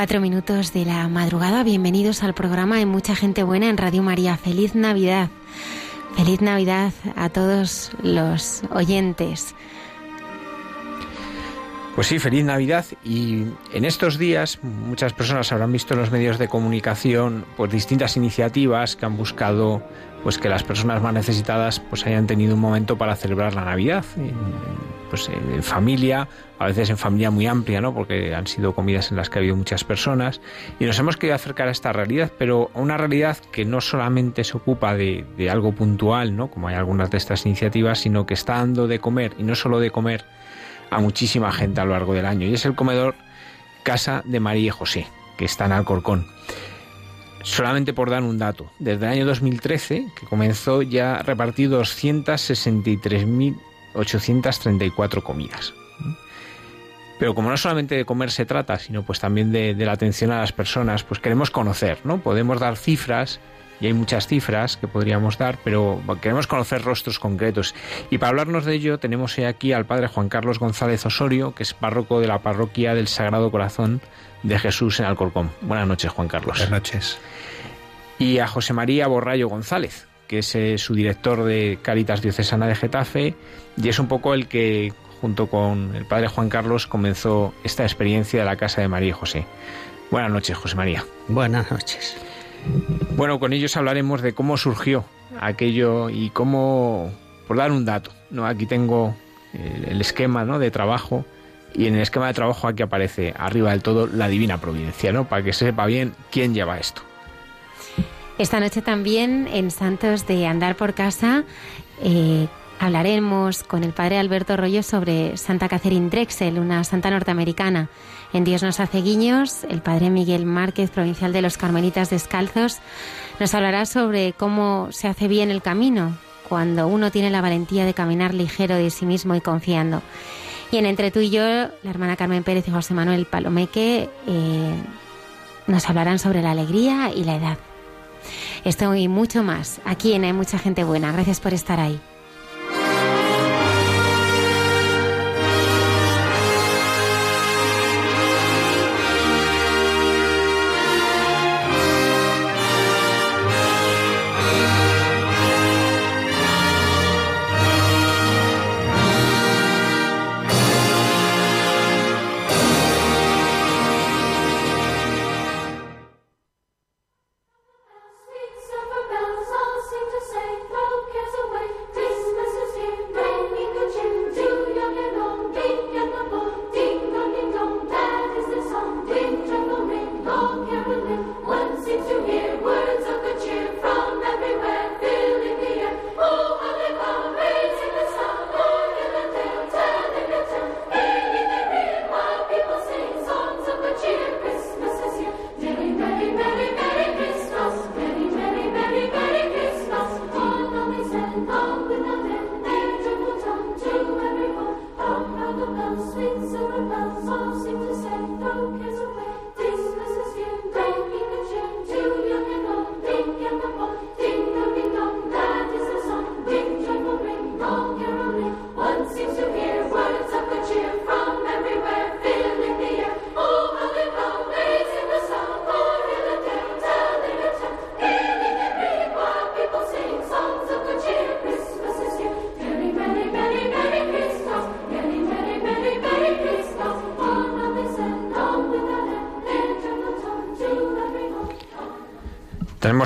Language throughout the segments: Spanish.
Cuatro minutos de la madrugada. Bienvenidos al programa de Mucha Gente Buena en Radio María. Feliz Navidad. Feliz Navidad a todos los oyentes. Pues sí, feliz Navidad y en estos días muchas personas habrán visto en los medios de comunicación pues distintas iniciativas que han buscado pues que las personas más necesitadas pues hayan tenido un momento para celebrar la Navidad pues en familia, a veces en familia muy amplia, ¿no? Porque han sido comidas en las que ha habido muchas personas y nos hemos querido acercar a esta realidad, pero a una realidad que no solamente se ocupa de, algo puntual, ¿no? Como hay algunas de estas iniciativas, sino que está dando de comer y no solo de comer a muchísima gente a lo largo del año y es el comedor Casa de María y José, que está en Alcorcón solamente por dar un dato, desde el año 2013, que comenzó, ya ha repartido 263.000 834 comidas. Pero como no solamente de comer se trata, sino pues también de, la atención a las personas, pues queremos conocer, ¿no? Podemos dar cifras, y hay muchas cifras que podríamos dar, pero queremos conocer rostros concretos. Y para hablarnos de ello tenemos aquí al padre Juan Carlos González Osorio, que es párroco de la parroquia del Sagrado Corazón de Jesús en Alcorcón. Buenas noches, Juan Carlos. Buenas noches. Y a José María Borrayo González, que es eh, su director de Caritas Diocesana de Getafe, y es un poco el que, junto con el padre Juan Carlos, comenzó esta experiencia de la Casa de María y José. Buenas noches, José María. Buenas noches. Bueno, con ellos hablaremos de cómo surgió aquello y cómo, por dar un dato, ¿no? Aquí tengo el, esquema ¿no? de trabajo y en el esquema de trabajo aquí aparece arriba del todo la divina providencia, ¿no? Para que se sepa bien quién lleva esto. Esta noche también en Santos de Andar por Casa eh, hablaremos con el padre Alberto Rollo sobre Santa Catherine Drexel, una santa norteamericana. En Dios nos hace guiños, el padre Miguel Márquez, provincial de los Carmelitas Descalzos, nos hablará sobre cómo se hace bien el camino cuando uno tiene la valentía de caminar ligero de sí mismo y confiando. Y en Entre tú y yo, la hermana Carmen Pérez y José Manuel Palomeque eh, nos hablarán sobre la alegría y la edad. Esto y mucho más aquí en Hay mucha gente buena. Gracias por estar ahí.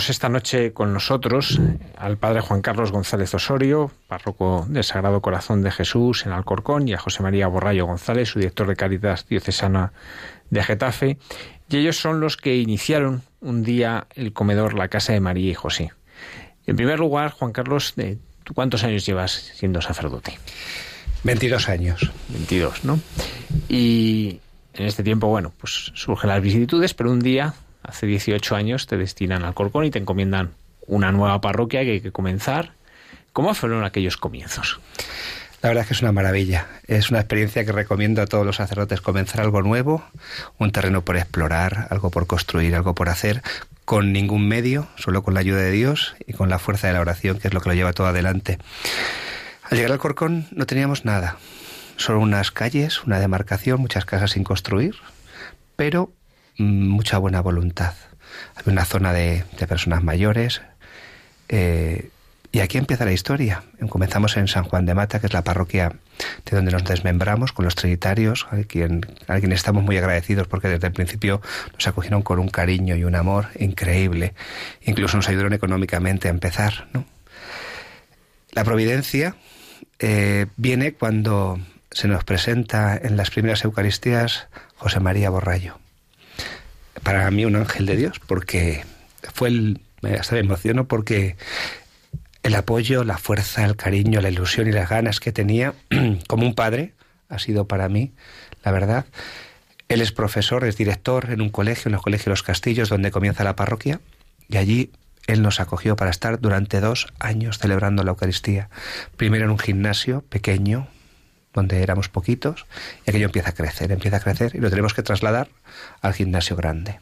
Tenemos esta noche con nosotros al padre Juan Carlos González Osorio, párroco del Sagrado Corazón de Jesús en Alcorcón, y a José María Borrayo González, su director de Caridad Diocesana de Getafe, y ellos son los que iniciaron un día el comedor La Casa de María y José. En primer lugar, Juan Carlos, ¿tú cuántos años llevas siendo sacerdote? 22 años. 22, ¿no? Y en este tiempo, bueno, pues surgen las vicisitudes, pero un día hace 18 años te destinan al Corcón y te encomiendan una nueva parroquia que hay que comenzar. ¿Cómo fueron aquellos comienzos? La verdad es que es una maravilla. Es una experiencia que recomiendo a todos los sacerdotes comenzar algo nuevo, un terreno por explorar, algo por construir, algo por hacer, con ningún medio, solo con la ayuda de Dios y con la fuerza de la oración, que es lo que lo lleva todo adelante. Al llegar al Corcón no teníamos nada, solo unas calles, una demarcación, muchas casas sin construir, pero mucha buena voluntad. Había una zona de, personas mayores. Eh, y aquí empieza la historia. Comenzamos en San Juan de Mata, que es la parroquia de donde nos desmembramos con los trinitarios, a quien, a quien estamos muy agradecidos porque desde el principio nos acogieron con un cariño y un amor increíble. Incluso nos ayudaron económicamente a empezar. La providencia eh, viene cuando se nos presenta en las primeras Eucaristías José María Borrayo para mí un ángel de Dios, porque fue el, hasta me emociono porque el apoyo, la fuerza, el cariño, la ilusión y las ganas que tenía como un padre ha sido para mí, la verdad. Él es profesor, es director en un colegio, en el Colegio los Castillos, donde comienza la parroquia, y allí él nos acogió para estar durante dos años celebrando la Eucaristía. Primero en un gimnasio pequeño, donde éramos poquitos, y aquello empieza a crecer, empieza a crecer, y lo tenemos que trasladar al gimnasio grande.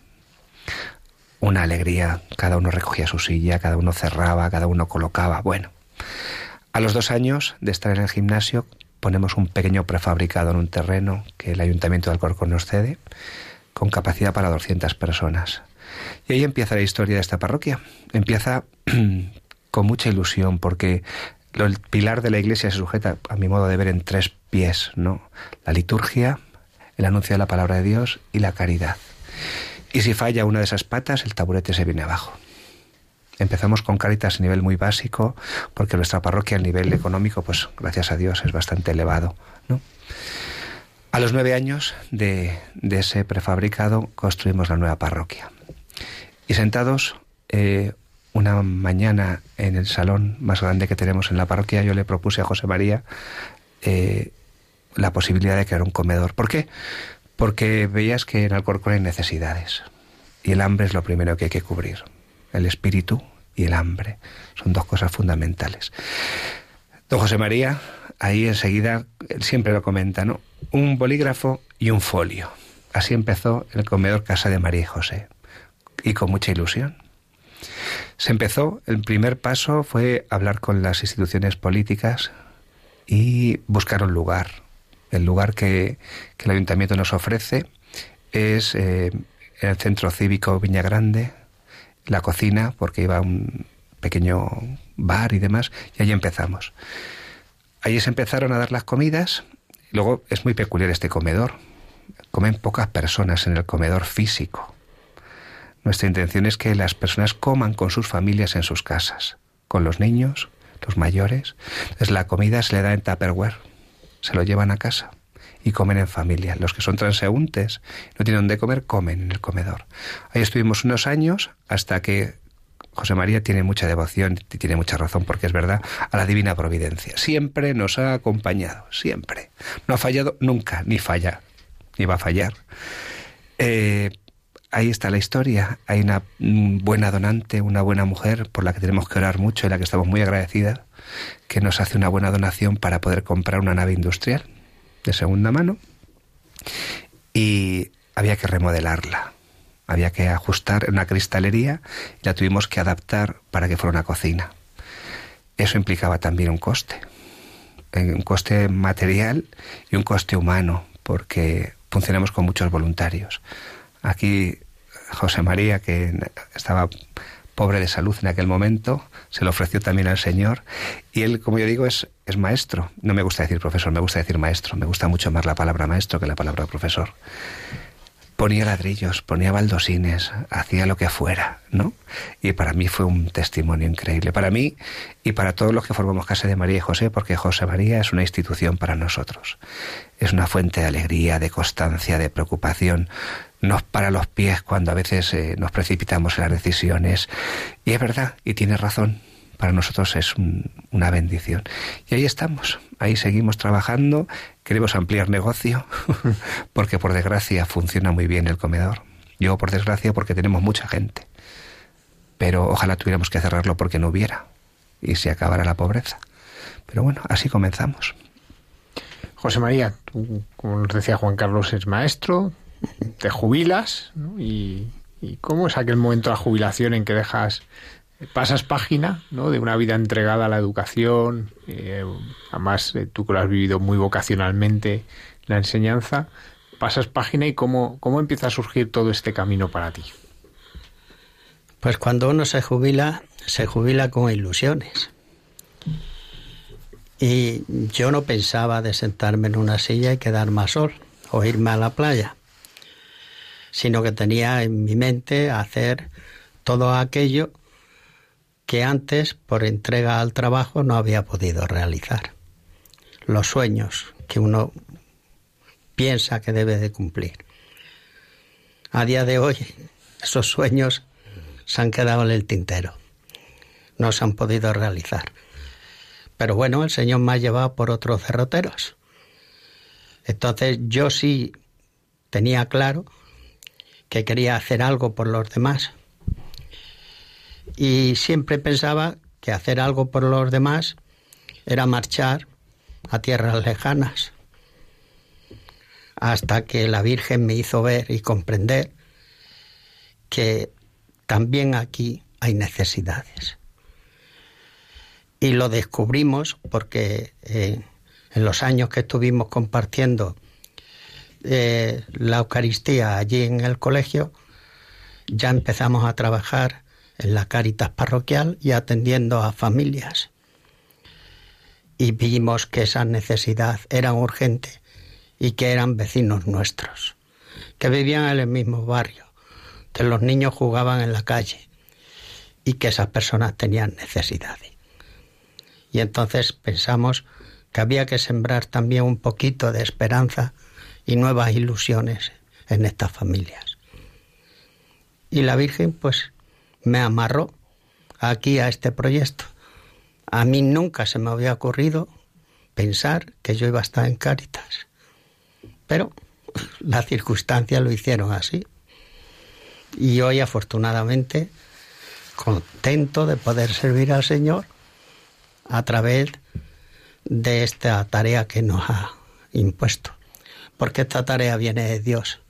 Una alegría, cada uno recogía su silla, cada uno cerraba, cada uno colocaba. Bueno, a los dos años de estar en el gimnasio, ponemos un pequeño prefabricado en un terreno que el Ayuntamiento de Alcorcón nos cede, con capacidad para 200 personas. Y ahí empieza la historia de esta parroquia. Empieza con mucha ilusión, porque el pilar de la iglesia se sujeta, a mi modo de ver, en tres pies, ¿no? La liturgia, el anuncio de la palabra de Dios y la caridad. Y si falla una de esas patas, el taburete se viene abajo. Empezamos con Caritas a nivel muy básico, porque nuestra parroquia a nivel económico, pues gracias a Dios, es bastante elevado. ¿no? A los nueve años de, ese prefabricado construimos la nueva parroquia. Y sentados eh, una mañana en el salón más grande que tenemos en la parroquia, yo le propuse a José María eh, la posibilidad de crear un comedor. ¿Por qué? Porque veías que en Alcorcón hay necesidades y el hambre es lo primero que hay que cubrir. El espíritu y el hambre son dos cosas fundamentales. Don José María, ahí enseguida, siempre lo comenta, ¿no? Un bolígrafo y un folio. Así empezó el comedor Casa de María y José. y con mucha ilusión. Se empezó, el primer paso fue hablar con las instituciones políticas y buscar un lugar. El lugar que, el ayuntamiento nos ofrece es eh, el centro cívico Viña Grande, la cocina, porque iba a un pequeño bar y demás, y allí empezamos. Allí se empezaron a dar las comidas, luego es muy peculiar este comedor, comen pocas personas en el comedor físico. Nuestra intención es que las personas coman con sus familias en sus casas, con los niños, los mayores. Entonces la comida se le da en Tupperware, se lo llevan a casa y comen en familia. Los que son transeúntes, no tienen dónde comer, comen en el comedor. Ahí estuvimos unos años hasta que José María tiene mucha devoción y tiene mucha razón porque es verdad a la divina providencia. Siempre nos ha acompañado, siempre. No ha fallado nunca, ni falla, ni va a fallar. Eh, ahí está la historia. Hay una buena donante, una buena mujer por la que tenemos que orar mucho y la que estamos muy agradecidas, que nos hace una buena donación para poder comprar una nave industrial de segunda mano. Y había que remodelarla. Había que ajustar una cristalería y la tuvimos que adaptar para que fuera una cocina. Eso implicaba también un coste. Un coste material y un coste humano, porque funcionamos con muchos voluntarios. Aquí José María, que estaba pobre de salud en aquel momento, se lo ofreció también al Señor. Y él, como yo digo, es, es maestro. No me gusta decir profesor, me gusta decir maestro. Me gusta mucho más la palabra maestro que la palabra profesor ponía ladrillos, ponía baldosines, hacía lo que fuera, ¿no? Y para mí fue un testimonio increíble, para mí y para todos los que formamos Casa de María y José, porque José María es una institución para nosotros. Es una fuente de alegría, de constancia, de preocupación. Nos para los pies cuando a veces eh, nos precipitamos en las decisiones. Y es verdad, y tiene razón para nosotros es una bendición. Y ahí estamos, ahí seguimos trabajando, queremos ampliar negocio, porque por desgracia funciona muy bien el comedor. Yo por desgracia porque tenemos mucha gente. Pero ojalá tuviéramos que cerrarlo porque no hubiera y se acabara la pobreza. Pero bueno, así comenzamos. José María, tú, como nos decía Juan Carlos, es maestro, te jubilas, ¿Y, ¿y cómo es aquel momento de la jubilación en que dejas pasas página ¿no? de una vida entregada a la educación, eh, además eh, tú que lo has vivido muy vocacionalmente, la enseñanza, pasas página y cómo, cómo empieza a surgir todo este camino para ti. Pues cuando uno se jubila, se jubila con ilusiones. Y yo no pensaba de sentarme en una silla y quedar más sol o irme a la playa, sino que tenía en mi mente hacer todo aquello que antes, por entrega al trabajo, no había podido realizar. Los sueños que uno piensa que debe de cumplir. A día de hoy, esos sueños se han quedado en el tintero. No se han podido realizar. Pero bueno, el Señor me ha llevado por otros cerroteros. Entonces yo sí tenía claro que quería hacer algo por los demás y siempre pensaba que hacer algo por los demás era marchar a tierras lejanas, hasta que la Virgen me hizo ver y comprender que también aquí hay necesidades. Y lo descubrimos porque eh, en los años que estuvimos compartiendo eh, la Eucaristía allí en el colegio, ya empezamos a trabajar en la Caritas parroquial y atendiendo a familias. Y vimos que esa necesidad era urgente y que eran vecinos nuestros, que vivían en el mismo barrio, que los niños jugaban en la calle y que esas personas tenían necesidades. Y entonces pensamos que había que sembrar también un poquito de esperanza y nuevas ilusiones en estas familias. Y la Virgen pues me amarró aquí a este proyecto. A mí nunca se me había ocurrido pensar que yo iba a estar en Cáritas. Pero las circunstancias lo hicieron así. Y hoy afortunadamente contento de poder servir al Señor a través de esta tarea que nos ha impuesto. Porque esta tarea viene de Dios.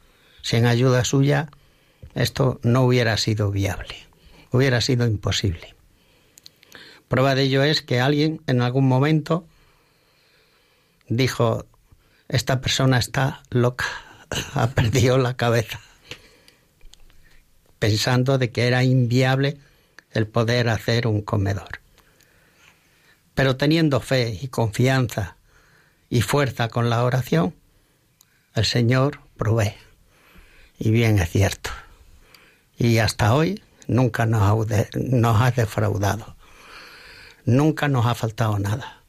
Sin ayuda suya esto no hubiera sido viable, hubiera sido imposible. Prueba de ello es que alguien en algún momento dijo, esta persona está loca, ha perdido la cabeza, pensando de que era inviable el poder hacer un comedor. Pero teniendo fe y confianza y fuerza con la oración, el Señor provee. Y bien es cierto. Y hasta hoy nunca nos ha, nos ha defraudado. Nunca nos ha faltado nada.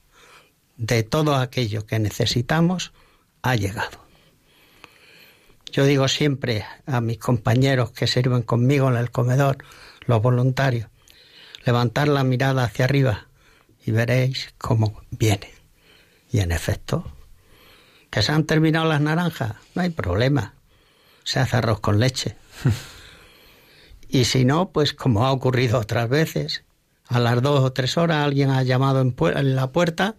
De todo aquello que necesitamos, ha llegado. Yo digo siempre a mis compañeros que sirven conmigo en el comedor, los voluntarios, levantar la mirada hacia arriba y veréis cómo viene. Y en efecto, que se han terminado las naranjas, no hay problema. Se hace arroz con leche. y si no, pues como ha ocurrido otras veces, a las dos o tres horas alguien ha llamado en, en la puerta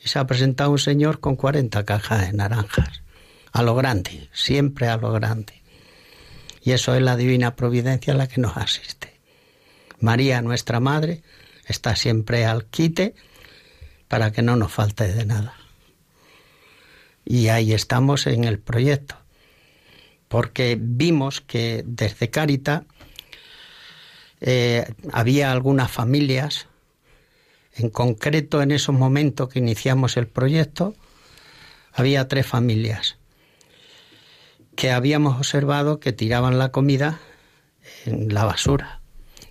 y se ha presentado un señor con 40 cajas de naranjas. A lo grande, siempre a lo grande. Y eso es la divina providencia la que nos asiste. María, nuestra Madre, está siempre al quite para que no nos falte de nada. Y ahí estamos en el proyecto, porque vimos que desde Carita eh, había algunas familias, en concreto en esos momentos que iniciamos el proyecto, había tres familias que habíamos observado que tiraban la comida en la basura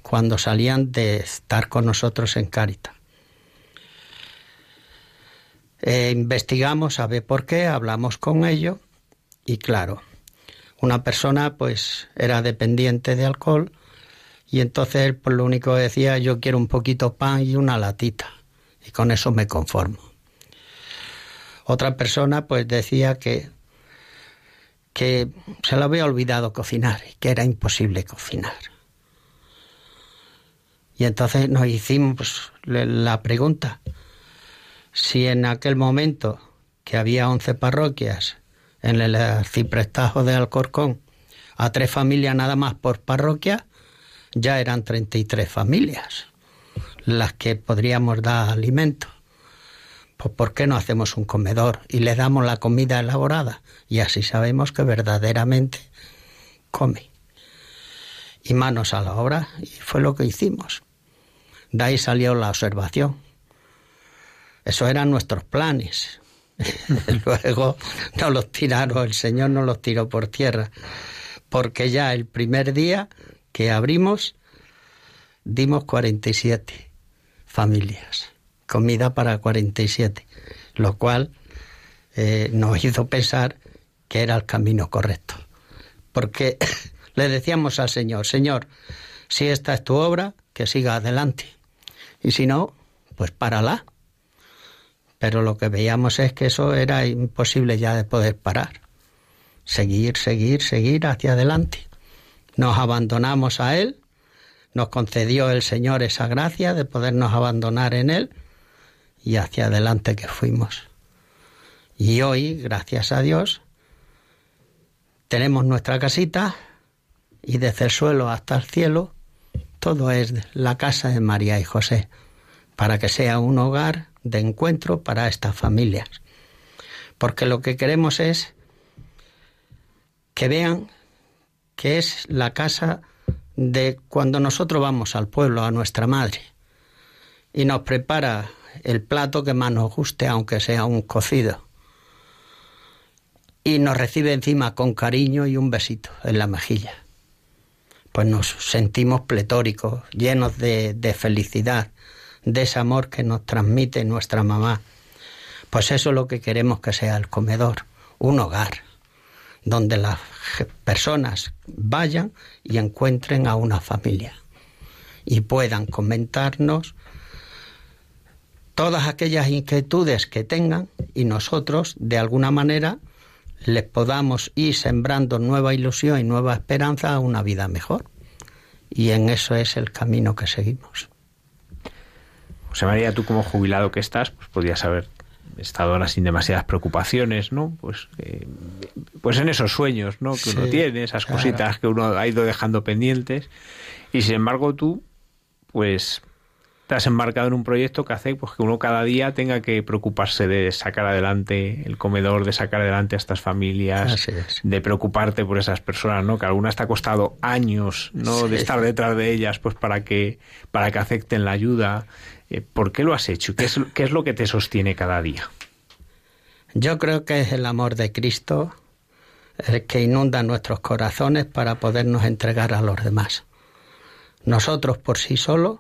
cuando salían de estar con nosotros en Cárita. Eh, investigamos a ver por qué, hablamos con ellos y claro, una persona pues era dependiente de alcohol y entonces él pues lo único que decía yo quiero un poquito pan y una latita y con eso me conformo. Otra persona pues decía que que se le había olvidado cocinar y que era imposible cocinar. Y entonces nos hicimos pues, la pregunta, si en aquel momento que había 11 parroquias en el arciprestajo de Alcorcón, a tres familias nada más por parroquia, ya eran 33 familias las que podríamos dar alimento. Pues ¿por qué no hacemos un comedor y le damos la comida elaborada? Y así sabemos que verdaderamente come. Y manos a la obra, y fue lo que hicimos. De ahí salió la observación. Eso eran nuestros planes. Luego nos los tiraron, el Señor nos los tiró por tierra, porque ya el primer día que abrimos dimos 47 familias, comida para 47, lo cual eh, nos hizo pensar que era el camino correcto. Porque le decíamos al Señor, Señor, si esta es tu obra, que siga adelante. Y si no, pues párala. Pero lo que veíamos es que eso era imposible ya de poder parar. Seguir, seguir, seguir hacia adelante. Nos abandonamos a Él, nos concedió el Señor esa gracia de podernos abandonar en Él y hacia adelante que fuimos. Y hoy, gracias a Dios, tenemos nuestra casita y desde el suelo hasta el cielo todo es la casa de María y José, para que sea un hogar de encuentro para estas familias. Porque lo que queremos es que vean que es la casa de cuando nosotros vamos al pueblo, a nuestra madre, y nos prepara el plato que más nos guste, aunque sea un cocido, y nos recibe encima con cariño y un besito en la mejilla pues nos sentimos pletóricos, llenos de, de felicidad, de ese amor que nos transmite nuestra mamá. Pues eso es lo que queremos que sea el comedor, un hogar, donde las personas vayan y encuentren a una familia y puedan comentarnos todas aquellas inquietudes que tengan y nosotros, de alguna manera, les podamos ir sembrando nueva ilusión y nueva esperanza a una vida mejor. Y en eso es el camino que seguimos. José María, tú como jubilado que estás, pues podrías haber estado ahora sin demasiadas preocupaciones, ¿no? Pues, eh, pues en esos sueños, ¿no? Que uno tiene, esas cositas que uno ha ido dejando pendientes. Y sin embargo tú, pues te has embarcado en un proyecto que hace pues, que uno cada día tenga que preocuparse de sacar adelante el comedor, de sacar adelante a estas familias, de preocuparte por esas personas, ¿no? Que a algunas te ha costado años, ¿no? De estar detrás de ellas, pues para que, para que acepten la ayuda. Eh, ¿Por qué lo has hecho? ¿Qué es, ¿Qué es lo que te sostiene cada día? Yo creo que es el amor de Cristo el que inunda nuestros corazones para podernos entregar a los demás. Nosotros por sí solos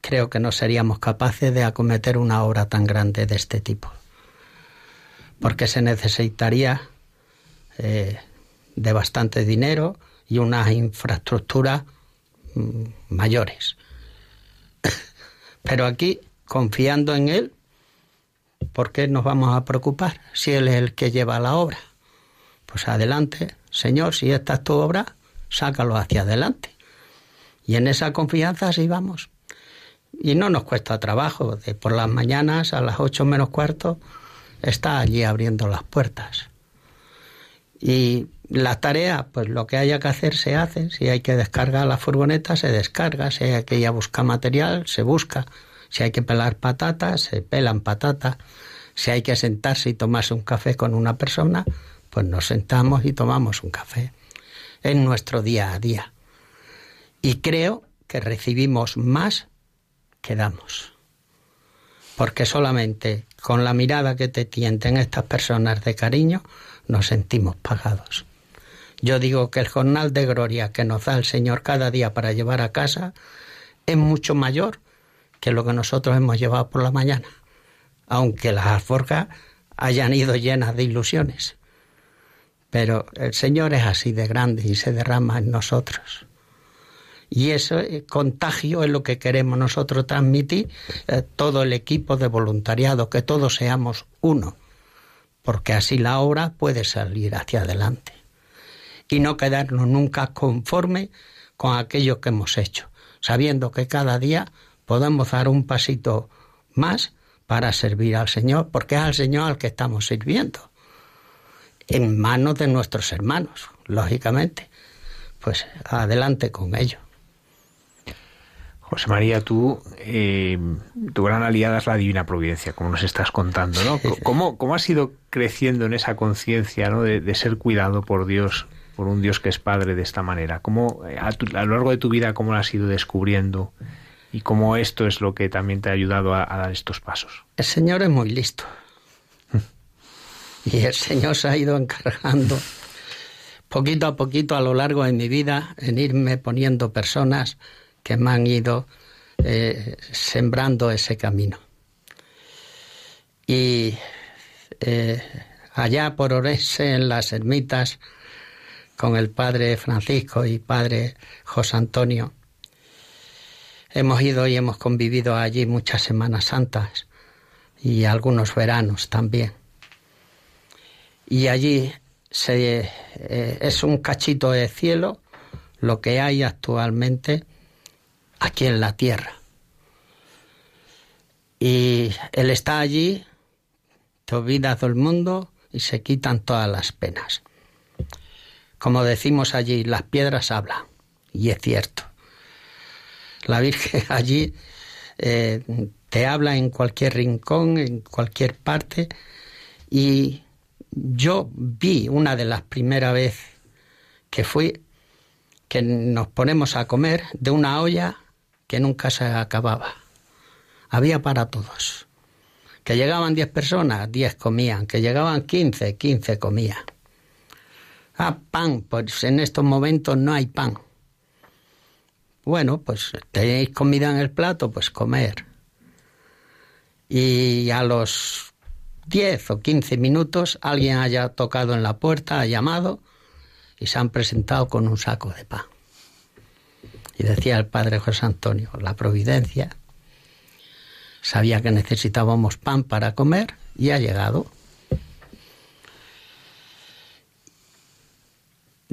creo que no seríamos capaces de acometer una obra tan grande de este tipo, porque se necesitaría eh, de bastante dinero y unas infraestructuras mm, mayores. Pero aquí, confiando en Él, ¿por qué nos vamos a preocupar si Él es el que lleva la obra? Pues adelante, Señor, si esta es tu obra, sácalo hacia adelante. Y en esa confianza así vamos y no nos cuesta trabajo. De por las mañanas a las ocho menos cuarto está allí abriendo las puertas. Y la tarea, pues lo que haya que hacer se hace. Si hay que descargar la furgoneta, se descarga. Si hay que ir a buscar material, se busca. Si hay que pelar patatas, se pelan patatas. Si hay que sentarse y tomarse un café con una persona, pues nos sentamos y tomamos un café. En nuestro día a día. Y creo que recibimos más quedamos. Porque solamente con la mirada que te tienten estas personas de cariño nos sentimos pagados. Yo digo que el jornal de gloria que nos da el Señor cada día para llevar a casa es mucho mayor que lo que nosotros hemos llevado por la mañana, aunque las alforjas hayan ido llenas de ilusiones. Pero el Señor es así de grande y se derrama en nosotros. Y ese contagio es lo que queremos nosotros transmitir, eh, todo el equipo de voluntariado, que todos seamos uno, porque así la obra puede salir hacia adelante. Y no quedarnos nunca conforme con aquello que hemos hecho, sabiendo que cada día podemos dar un pasito más para servir al Señor, porque es al Señor al que estamos sirviendo, en manos de nuestros hermanos, lógicamente. Pues adelante con ello. José María, tú, eh, tu gran aliada es la divina providencia, como nos estás contando, ¿no? ¿Cómo, cómo has ido creciendo en esa conciencia ¿no? de, ser cuidado por Dios, por un Dios que es Padre de esta manera? ¿Cómo, eh, a, lo largo de tu vida, cómo lo has ido descubriendo? Y cómo esto es lo que también te ha ayudado a, dar estos pasos. El Señor es muy listo. y el Señor se ha ido encargando poquito a poquito a lo largo de mi vida en irme poniendo personas que me han ido eh, sembrando ese camino. Y eh, allá por Orense, en las ermitas, con el padre Francisco y padre José Antonio, hemos ido y hemos convivido allí muchas Semanas Santas y algunos veranos también. Y allí se, eh, es un cachito de cielo lo que hay actualmente aquí en la tierra. Y Él está allí, te olvidas del mundo y se quitan todas las penas. Como decimos allí, las piedras hablan, y es cierto. La Virgen allí eh, te habla en cualquier rincón, en cualquier parte, y yo vi una de las primeras veces que fui que nos ponemos a comer de una olla que nunca se acababa. Había para todos. Que llegaban 10 personas, 10 comían. Que llegaban 15, 15 comían. Ah, pan, pues en estos momentos no hay pan. Bueno, pues tenéis comida en el plato, pues comer. Y a los 10 o 15 minutos alguien haya tocado en la puerta, ha llamado y se han presentado con un saco de pan. Y decía el padre José Antonio, la providencia sabía que necesitábamos pan para comer y ha llegado.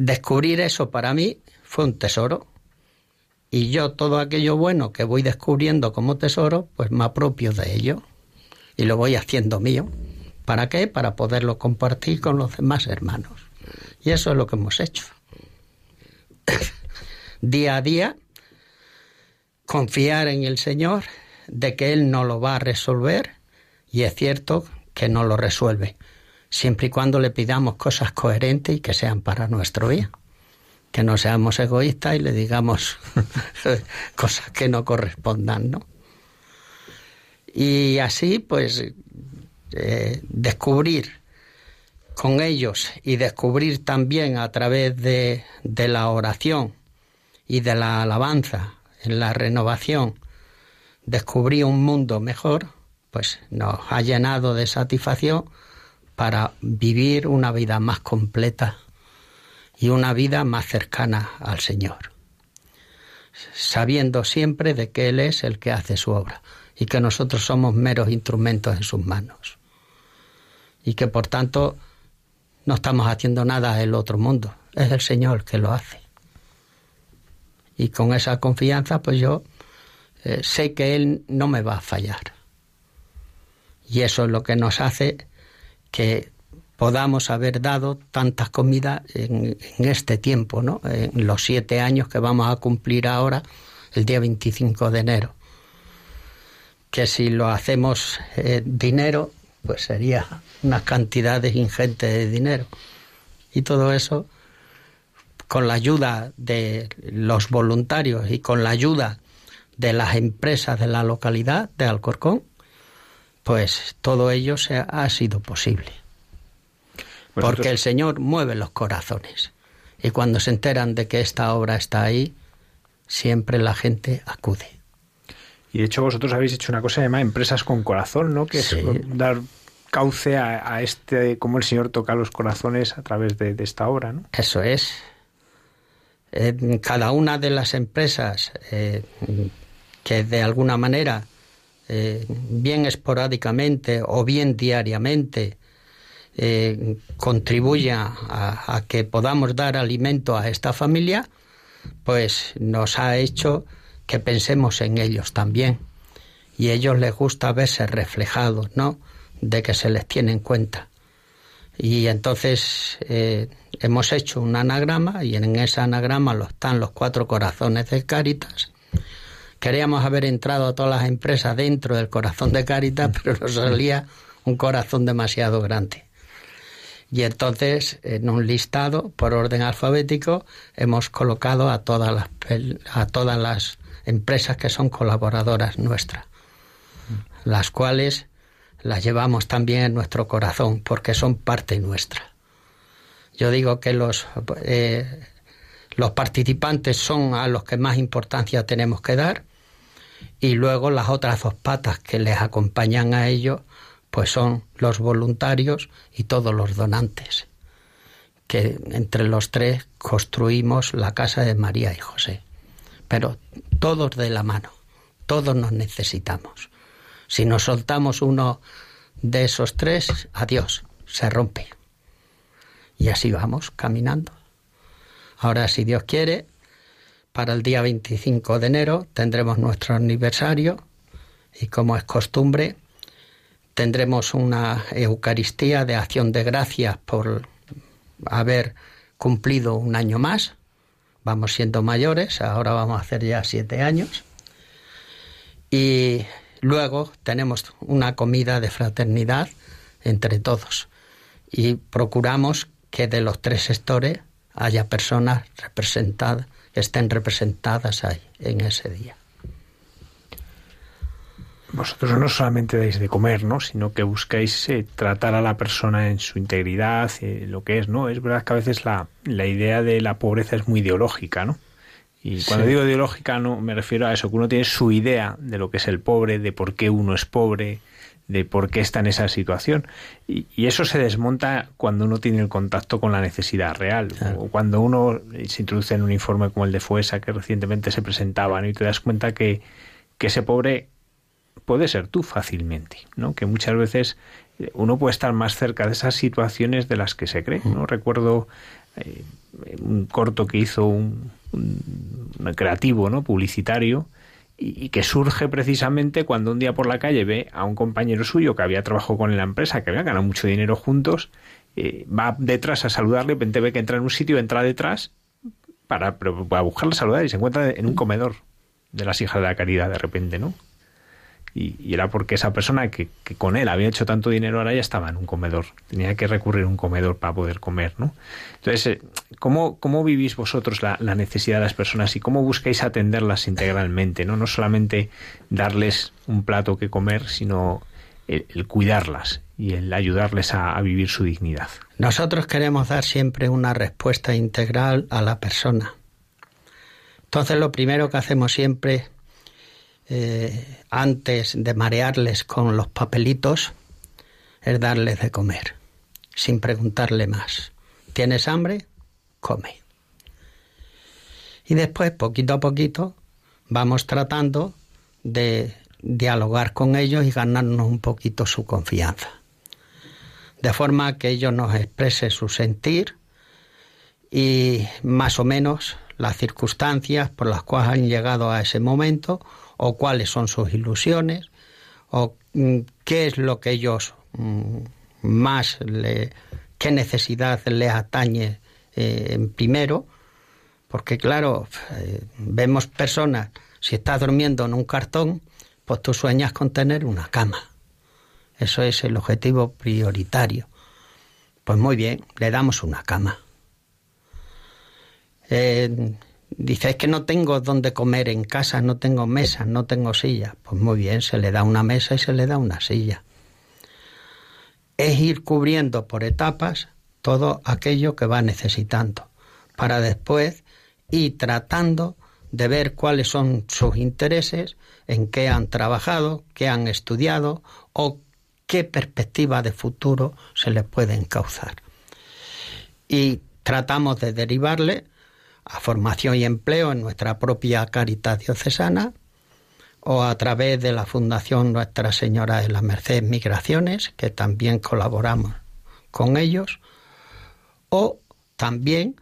Descubrir eso para mí fue un tesoro. Y yo todo aquello bueno que voy descubriendo como tesoro, pues me apropio de ello. y lo voy haciendo mío. ¿Para qué? Para poderlo compartir con los demás hermanos. Y eso es lo que hemos hecho. día a día, confiar en el Señor de que Él no lo va a resolver y es cierto que no lo resuelve, siempre y cuando le pidamos cosas coherentes y que sean para nuestro bien. Que no seamos egoístas y le digamos cosas que no correspondan, ¿no? Y así, pues, eh, descubrir con ellos y descubrir también a través de, de la oración y de la alabanza en la renovación, descubrir un mundo mejor, pues nos ha llenado de satisfacción para vivir una vida más completa y una vida más cercana al Señor, sabiendo siempre de que Él es el que hace su obra y que nosotros somos meros instrumentos en sus manos y que por tanto no estamos haciendo nada el otro mundo, es el Señor que lo hace. Y con esa confianza, pues yo eh, sé que Él no me va a fallar. Y eso es lo que nos hace que podamos haber dado tantas comidas en, este tiempo, ¿no? En los siete años que vamos a cumplir ahora, el día 25 de enero. Que si lo hacemos dinero, pues sería unas cantidades ingentes de dinero. Y todo eso, con la ayuda de los voluntarios y con la ayuda de las empresas de la localidad de Alcorcón, pues todo ello se ha sido posible. Porque el Señor mueve los corazones. Y cuando se enteran de que esta obra está ahí, siempre la gente acude. Y de hecho vosotros habéis hecho una cosa llamada empresas con corazón, ¿no? Que es dar cauce a, este, cómo el Señor toca los corazones a través de, esta obra, ¿no? Eso es. En cada una de las empresas eh, que de alguna manera, eh, bien esporádicamente o bien diariamente, eh, contribuya a, que podamos dar alimento a esta familia, pues nos ha hecho que pensemos en ellos también. Y a ellos les gusta verse reflejados, ¿no? de que se les tiene en cuenta. Y entonces eh, hemos hecho un anagrama y en ese anagrama están los cuatro corazones de Cáritas. Queríamos haber entrado a todas las empresas dentro del corazón de Cáritas, pero nos salía un corazón demasiado grande. Y entonces, en un listado por orden alfabético, hemos colocado a todas las, a todas las empresas que son colaboradoras nuestras, las cuales las llevamos también en nuestro corazón porque son parte nuestra. Yo digo que los, eh, los participantes son a los que más importancia tenemos que dar y luego las otras dos patas que les acompañan a ellos pues son los voluntarios y todos los donantes que entre los tres construimos la casa de María y José. Pero todos de la mano, todos nos necesitamos. Si nos soltamos uno de esos tres, adiós, se rompe. Y así vamos caminando. Ahora, si Dios quiere, para el día 25 de enero tendremos nuestro aniversario y como es costumbre, tendremos una Eucaristía de acción de gracias por haber cumplido un año más. Vamos siendo mayores, ahora vamos a hacer ya siete años. Y Luego tenemos una comida de fraternidad entre todos y procuramos que de los tres sectores haya personas representadas, estén representadas ahí en ese día. Vosotros no solamente dais de comer, ¿no? sino que buscáis eh, tratar a la persona en su integridad, eh, lo que es, ¿no? Es verdad que a veces la, la idea de la pobreza es muy ideológica, ¿no? Y cuando digo ideológica no me refiero a eso, que uno tiene su idea de lo que es el pobre, de por qué uno es pobre, de por qué está en esa situación. Y, eso se desmonta cuando uno tiene el contacto con la necesidad real. O cuando uno se introduce en un informe como el de FUESA que recientemente se presentaba y te das cuenta que, que ese pobre puede ser tú fácilmente, ¿no? Que muchas veces eh, uno puede estar más cerca de esas situaciones de las que se cree, ¿no? Recuerdo eh, un corto que hizo un, creativo, ¿no? Publicitario, y, que surge precisamente cuando un día por la calle ve a un compañero suyo que había trabajado con la empresa, que había ganado mucho dinero juntos, eh, va detrás a saludarle, de ve que entra en un sitio, entra detrás para, para buscarle saludar y se encuentra en un comedor de las hijas de la caridad de repente, ¿no? Y, era porque esa persona que, con él había hecho tanto dinero ahora ya estaba en un comedor, tenía que recurrir a un comedor para poder comer, ¿no? Entonces, eh, ¿cómo, cómo vivís vosotros la, necesidad de las personas y cómo buscáis atenderlas integralmente, ¿no? No solamente darles un plato que comer, sino el, cuidarlas y el ayudarles a, vivir su dignidad. Nosotros queremos dar siempre una respuesta integral a la persona. Entonces, lo primero que hacemos siempre eh, antes de marearles con los papelitos, es darles de comer, sin preguntarle más. ¿Tienes hambre? Come. Y después, poquito a poquito, vamos tratando de dialogar con ellos y ganarnos un poquito su confianza. De forma que ellos nos expresen su sentir y más o menos las circunstancias por las cuales han llegado a ese momento o cuáles son sus ilusiones o mm, qué es lo que ellos mm, más le, qué necesidad les atañe eh, primero. Porque claro eh, vemos personas si estás durmiendo en un cartón pues tú sueñas con tener una cama. Eso es el objetivo prioritario. Pues muy bien le damos una cama. Eh, Dice, es que no tengo dónde comer en casa, no tengo mesa, no tengo silla. Pues muy bien, se le da una mesa y se le da una silla. Es ir cubriendo por etapas todo aquello que va necesitando, para después ir tratando de ver cuáles son sus intereses, en qué han trabajado, qué han estudiado o qué perspectiva de futuro se les puede encauzar. Y tratamos de derivarle a formación y empleo en nuestra propia Caritas Diocesana o a través de la Fundación Nuestra Señora de la Merced Migraciones, que también colaboramos con ellos, o también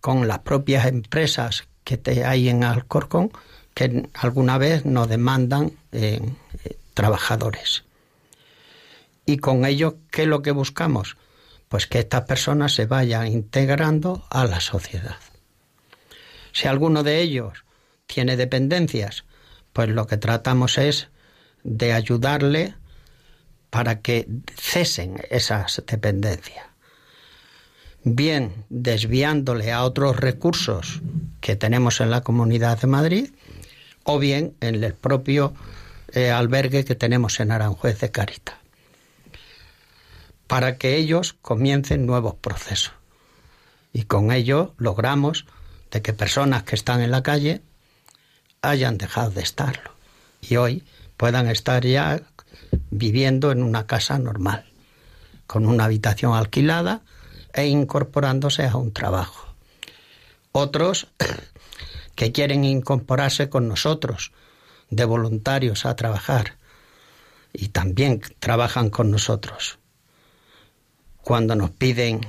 con las propias empresas que hay en Alcorcón, que alguna vez nos demandan eh, trabajadores. Y con ello, ¿qué es lo que buscamos? Pues que estas personas se vayan integrando a la sociedad. Si alguno de ellos tiene dependencias, pues lo que tratamos es de ayudarle para que cesen esas dependencias. Bien desviándole a otros recursos que tenemos en la Comunidad de Madrid o bien en el propio eh, albergue que tenemos en Aranjuez de Carita, para que ellos comiencen nuevos procesos. Y con ello logramos de que personas que están en la calle hayan dejado de estarlo y hoy puedan estar ya viviendo en una casa normal, con una habitación alquilada e incorporándose a un trabajo. Otros que quieren incorporarse con nosotros de voluntarios a trabajar y también trabajan con nosotros. Cuando nos piden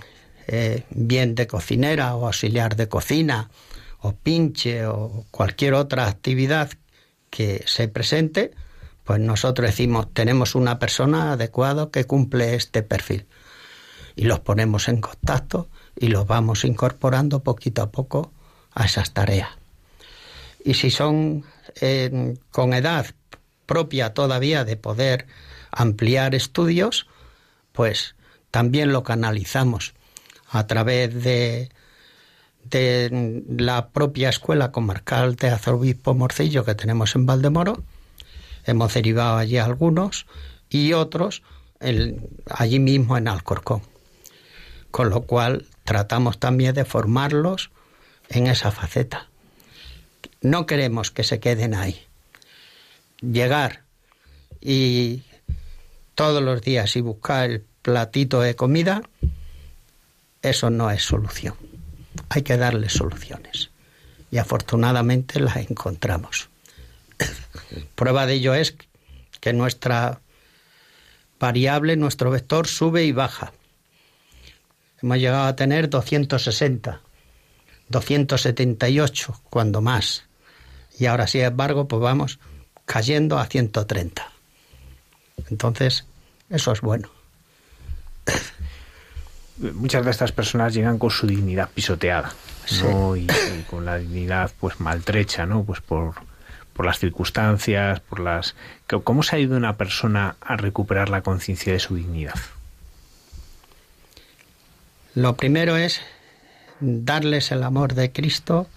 eh, bien de cocinera o auxiliar de cocina o pinche o cualquier otra actividad que se presente, pues nosotros decimos tenemos una persona adecuada que cumple este perfil y los ponemos en contacto y los vamos incorporando poquito a poco a esas tareas. Y si son eh, con edad propia todavía de poder ampliar estudios, pues también lo canalizamos a través de, de la propia escuela comarcal de Arzobispo Morcillo que tenemos en Valdemoro. Hemos derivado allí algunos y otros allí mismo en Alcorcón. Con lo cual tratamos también de formarlos en esa faceta. No queremos que se queden ahí. Llegar y todos los días y buscar el platito de comida eso no es solución. Hay que darle soluciones. Y afortunadamente las encontramos. Prueba de ello es que nuestra variable, nuestro vector, sube y baja. Hemos llegado a tener 260, 278, cuando más. Y ahora, sin embargo, pues vamos cayendo a 130. Entonces, eso es bueno. Muchas de estas personas llegan con su dignidad pisoteada, ¿no? y, con la dignidad pues maltrecha, ¿no? Pues por, por las circunstancias, por las... ¿Cómo se ayuda una persona a recuperar la conciencia de su dignidad? Lo primero es darles el amor de Cristo,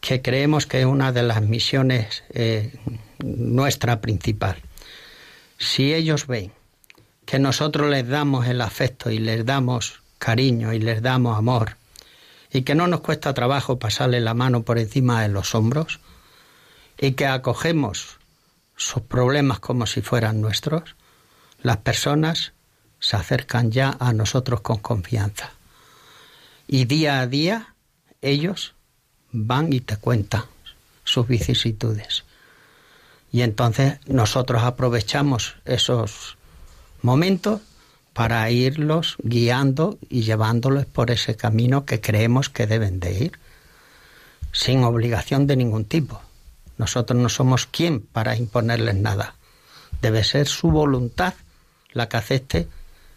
que creemos que es una de las misiones eh, nuestra principal. Si ellos ven que nosotros les damos el afecto y les damos cariño y les damos amor, y que no nos cuesta trabajo pasarle la mano por encima de los hombros, y que acogemos sus problemas como si fueran nuestros, las personas se acercan ya a nosotros con confianza. Y día a día ellos van y te cuentan sus vicisitudes. Y entonces nosotros aprovechamos esos momentos para irlos guiando y llevándolos por ese camino que creemos que deben de ir, sin obligación de ningún tipo. Nosotros no somos quien para imponerles nada. Debe ser su voluntad la que acepte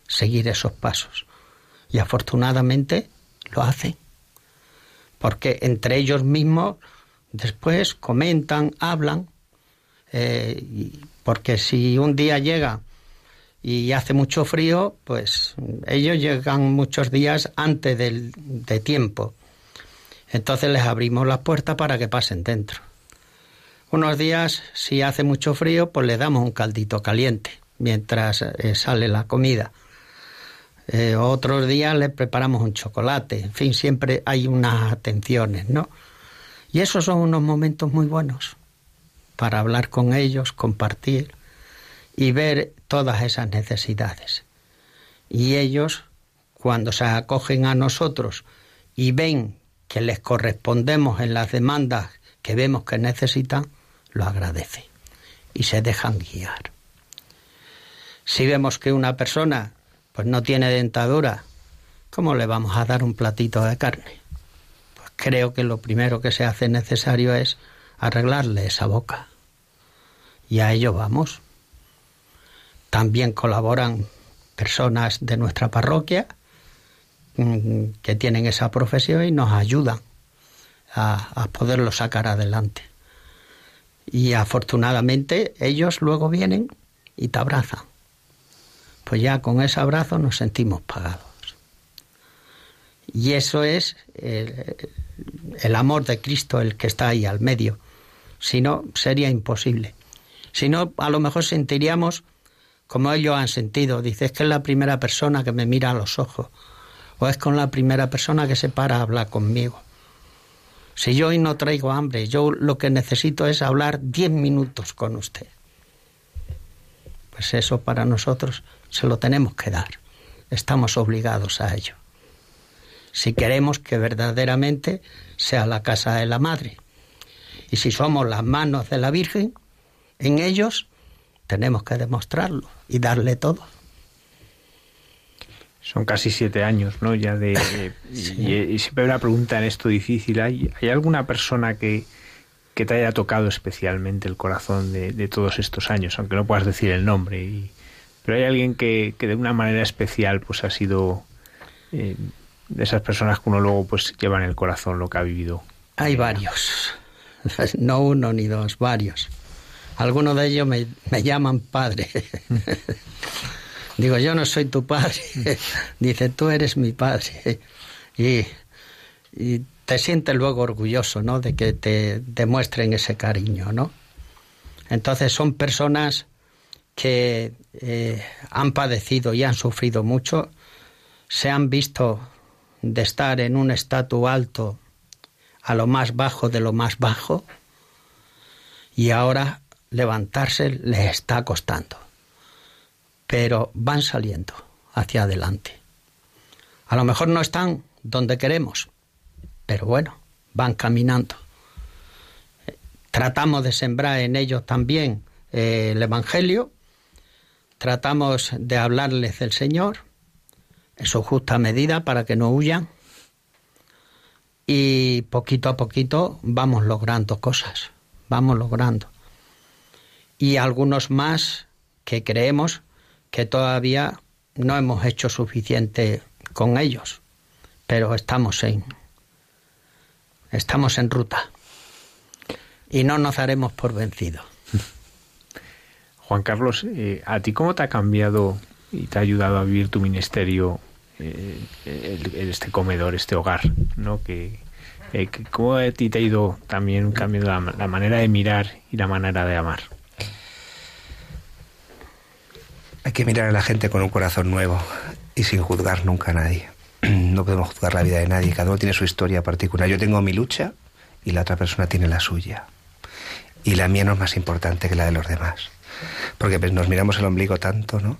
seguir esos pasos. Y afortunadamente lo hacen. Porque entre ellos mismos después comentan, hablan, eh, porque si un día llega y hace mucho frío, pues ellos llegan muchos días antes del, de tiempo. Entonces les abrimos las puertas para que pasen dentro. Unos días, si hace mucho frío, pues le damos un caldito caliente mientras eh, sale la comida. Eh, otros días le preparamos un chocolate. En fin, siempre hay unas atenciones, ¿no? Y esos son unos momentos muy buenos para hablar con ellos, compartir y ver todas esas necesidades. Y ellos, cuando se acogen a nosotros y ven que les correspondemos en las demandas que vemos que necesitan, lo agradecen y se dejan guiar. Si vemos que una persona pues no tiene dentadura, ¿cómo le vamos a dar un platito de carne? Pues creo que lo primero que se hace necesario es arreglarle esa boca. Y a ello vamos. También colaboran personas de nuestra parroquia mm, que tienen esa profesión y nos ayudan a, poderlo sacar adelante. Y afortunadamente ellos luego vienen y te abrazan. Pues ya con ese abrazo nos sentimos pagados. Y eso es el, el amor de Cristo el que está ahí al medio. Si no, sería imposible. Si no, a lo mejor sentiríamos como ellos han sentido. Dice, es que es la primera persona que me mira a los ojos. O es con la primera persona que se para a hablar conmigo. Si yo hoy no traigo hambre, yo lo que necesito es hablar diez minutos con usted. Pues eso para nosotros se lo tenemos que dar. Estamos obligados a ello. Si queremos que verdaderamente sea la casa de la Madre. Y si somos las manos de la Virgen, en ellos tenemos que demostrarlo y darle todo. Son casi siete años, ¿no? Ya de, y, siempre hay una pregunta en esto difícil. ¿Hay, hay alguna persona que, que, te haya tocado especialmente el corazón de, todos estos años, aunque no puedas decir el nombre? Y, pero hay alguien que, que, de una manera especial pues ha sido eh, de esas personas que uno luego pues lleva en el corazón lo que ha vivido. Hay varios, no uno ni dos, varios. Algunos de ellos me, me llaman padre. Digo, yo no soy tu padre. Dice, tú eres mi padre. Y, te sientes luego orgulloso, ¿no? De que te demuestren ese cariño, ¿no? Entonces son personas que eh, han padecido y han sufrido mucho, se han visto de estar en un estatus alto a lo más bajo de lo más bajo y ahora levantarse les está costando pero van saliendo hacia adelante. A lo mejor no están donde queremos, pero bueno, van caminando. Tratamos de sembrar en ellos también eh, el Evangelio, tratamos de hablarles del Señor en su justa medida para que no huyan y poquito a poquito vamos logrando cosas, vamos logrando. Y algunos más que creemos que todavía no hemos hecho suficiente con ellos, pero estamos en estamos en ruta y no nos haremos por vencidos. Juan Carlos, eh, ¿a ti cómo te ha cambiado y te ha ayudado a vivir tu ministerio, eh, este comedor, este hogar, ¿no? Que, eh, ¿Cómo a ti te ha ido también cambiando la manera de mirar y la manera de amar? Hay que mirar a la gente con un corazón nuevo y sin juzgar nunca a nadie. No podemos juzgar la vida de nadie, cada uno tiene su historia particular. Yo tengo mi lucha y la otra persona tiene la suya. Y la mía no es más importante que la de los demás. Porque pues, nos miramos el ombligo tanto, ¿no?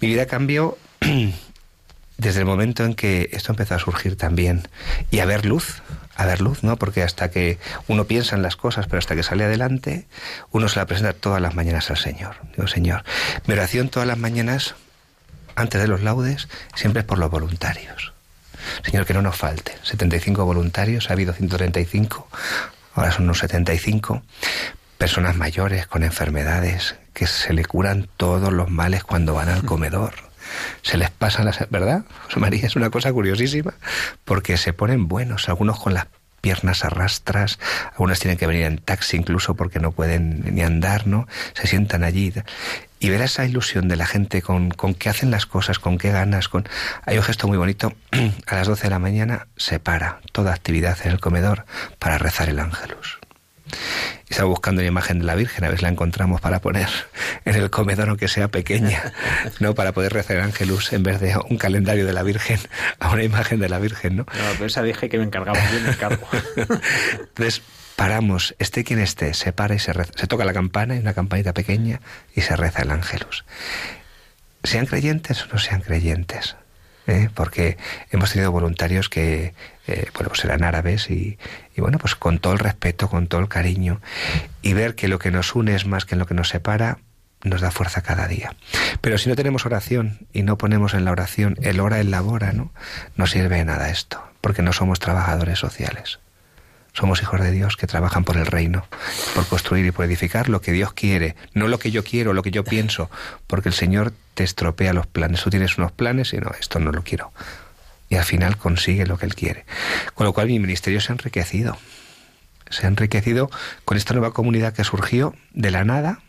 Mi vida cambió desde el momento en que esto empezó a surgir también y a ver luz, a ver luz, ¿no? Porque hasta que uno piensa en las cosas, pero hasta que sale adelante, uno se la presenta todas las mañanas al Señor. Digo, Señor, mi oración todas las mañanas, antes de los laudes, siempre es por los voluntarios. Señor, que no nos falte. 75 voluntarios, ha habido 135, ahora son unos 75. Personas mayores con enfermedades que se le curan todos los males cuando van al comedor se les pasa las... ¿Verdad? José María, es una cosa curiosísima, porque se ponen buenos, algunos con las piernas arrastras, algunas tienen que venir en taxi incluso porque no pueden ni andar, ¿no? Se sientan allí. Y ver esa ilusión de la gente con, con qué hacen las cosas, con qué ganas, con... Hay un gesto muy bonito, a las 12 de la mañana se para toda actividad en el comedor para rezar el ángelus estaba buscando una imagen de la Virgen, a ver si la encontramos para poner en el comedor, aunque sea pequeña, ¿no? Para poder rezar el Ángelus en vez de un calendario de la Virgen, a una imagen de la Virgen, ¿no? No, pero esa dije que me encargaba, yo me encargo. Entonces, paramos, esté quien esté, se para y se reza, se toca la campana, y una campanita pequeña, y se reza el Ángelus. Sean creyentes o no sean creyentes, ¿eh? porque hemos tenido voluntarios que eh, bueno, pues eran árabes y, y, bueno, pues con todo el respeto, con todo el cariño y ver que lo que nos une es más que lo que nos separa, nos da fuerza cada día. Pero si no tenemos oración y no ponemos en la oración el hora, el labora, ¿no? No sirve de nada esto, porque no somos trabajadores sociales. Somos hijos de Dios que trabajan por el reino, por construir y por edificar lo que Dios quiere, no lo que yo quiero, lo que yo pienso, porque el Señor te estropea los planes. Tú tienes unos planes y no, esto no lo quiero. Y al final consigue lo que Él quiere. Con lo cual mi ministerio se ha enriquecido. Se ha enriquecido con esta nueva comunidad que surgió de la nada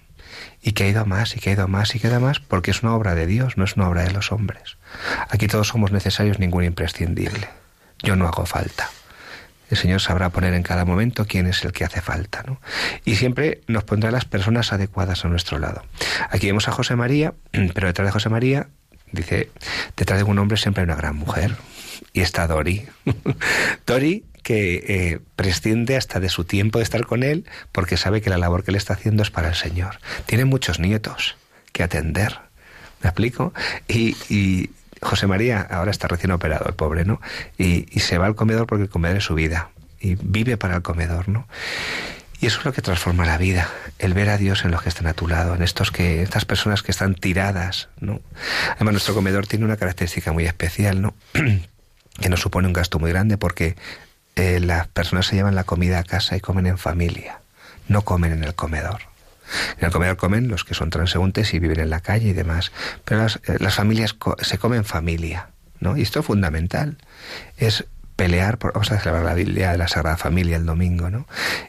y que ha ido a más y que ha ido a más y que ha más porque es una obra de Dios, no es una obra de los hombres. Aquí todos somos necesarios, ningún imprescindible. Yo no hago falta. El Señor sabrá poner en cada momento quién es el que hace falta, ¿no? Y siempre nos pondrá las personas adecuadas a nuestro lado. Aquí vemos a José María, pero detrás de José María, dice, detrás de un hombre siempre hay una gran mujer. Y está Dori. Dori que eh, prescinde hasta de su tiempo de estar con él porque sabe que la labor que le está haciendo es para el Señor. Tiene muchos nietos que atender. ¿Me explico? Y, y José María ahora está recién operado, el pobre, ¿no? Y, se va al comedor porque el comedor es su vida. Y vive para el comedor, ¿no? Y eso es lo que transforma la vida, el ver a Dios en los que están a tu lado, en estos que, estas personas que están tiradas, ¿no? Además, nuestro comedor tiene una característica muy especial, ¿no? que nos supone un gasto muy grande porque eh, las personas se llevan la comida a casa y comen en familia, no comen en el comedor. En el comedor comen los que son transeúntes y viven en la calle y demás. Pero las, eh, familias se comen familia, ¿no? Y esto es fundamental. Es pelear por, vamos a celebrar la Biblia de la Sagrada Familia el domingo, ¿no?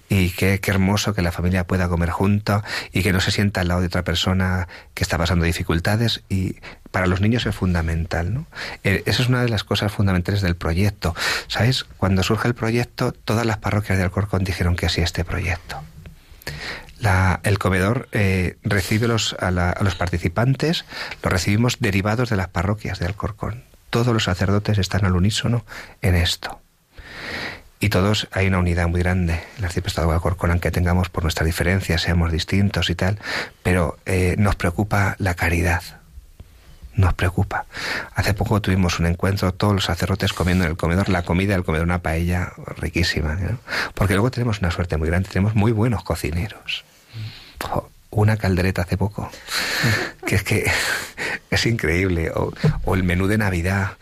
Y qué, qué, hermoso que la familia pueda comer junto y que no se sienta al lado de otra persona que está pasando dificultades y para los niños es fundamental, ¿no? Eh, esa es una de las cosas fundamentales del proyecto. ¿Sabes? Cuando surge el proyecto, todas las parroquias de Alcorcón dijeron que sí a este proyecto el comedor eh, recibe los, a, los participantes, los recibimos derivados de las parroquias de Alcorcón. Todos los sacerdotes están al unísono en esto. Y todos hay una unidad muy grande el arciprestado de Alcorcón, aunque tengamos por nuestras diferencias, seamos distintos y tal, pero eh, nos preocupa la caridad, nos preocupa. Hace poco tuvimos un encuentro, todos los sacerdotes comiendo en el comedor, la comida del comedor, una paella riquísima, porque luego tenemos una suerte muy grande, tenemos muy buenos cocineros. Una caldereta hace poco, que es que es increíble, o, el menú de Navidad,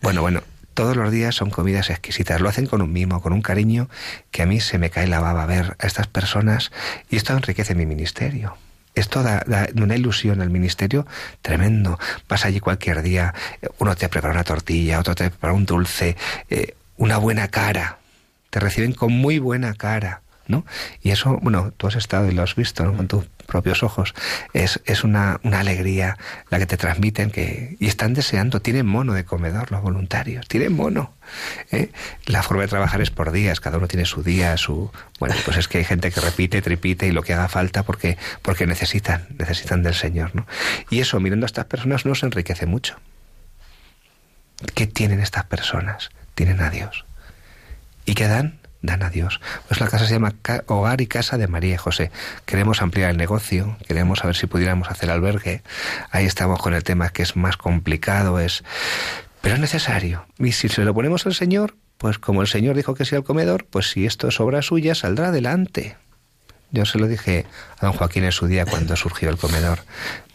bueno, bueno, todos los días son comidas exquisitas. Lo hacen con un mimo, con un cariño que a mí se me cae la baba ver a estas personas y esto enriquece mi ministerio Esto da, una ilusión al ministerio tremendo. Vas allí cualquier día, uno te prepara una tortilla, otro te prepara un dulce, eh, una buena cara. Te reciben con muy buena cara. ¿no? Y eso, bueno, tú has estado y lo has visto con tus propios ojos. Es, es una, una, alegría la que te transmiten que, y están deseando, tienen mono de comedor los voluntarios, tienen mono. ¿eh? La forma de trabajar es por días, cada uno tiene su día, su... Bueno, pues es que hay gente que repite, tripite y lo que haga falta porque, porque necesitan, necesitan del Señor, ¿no? Y eso, mirando a estas personas, nos enriquece mucho. ¿Qué tienen estas personas? Tienen a Dios. ¿Y qué dan? Dan a Dios. Pues la casa se llama Hogar y Casa de María y José. Queremos ampliar el negocio, queremos saber si pudiéramos hacer albergue. Ahí estamos con el tema que es más complicado, es pero es necesario. Y si se lo ponemos al Señor, pues como el Señor dijo que sea el comedor, pues si esto es obra suya, saldrá adelante. Yo se lo dije a don Joaquín en su día cuando surgió el comedor.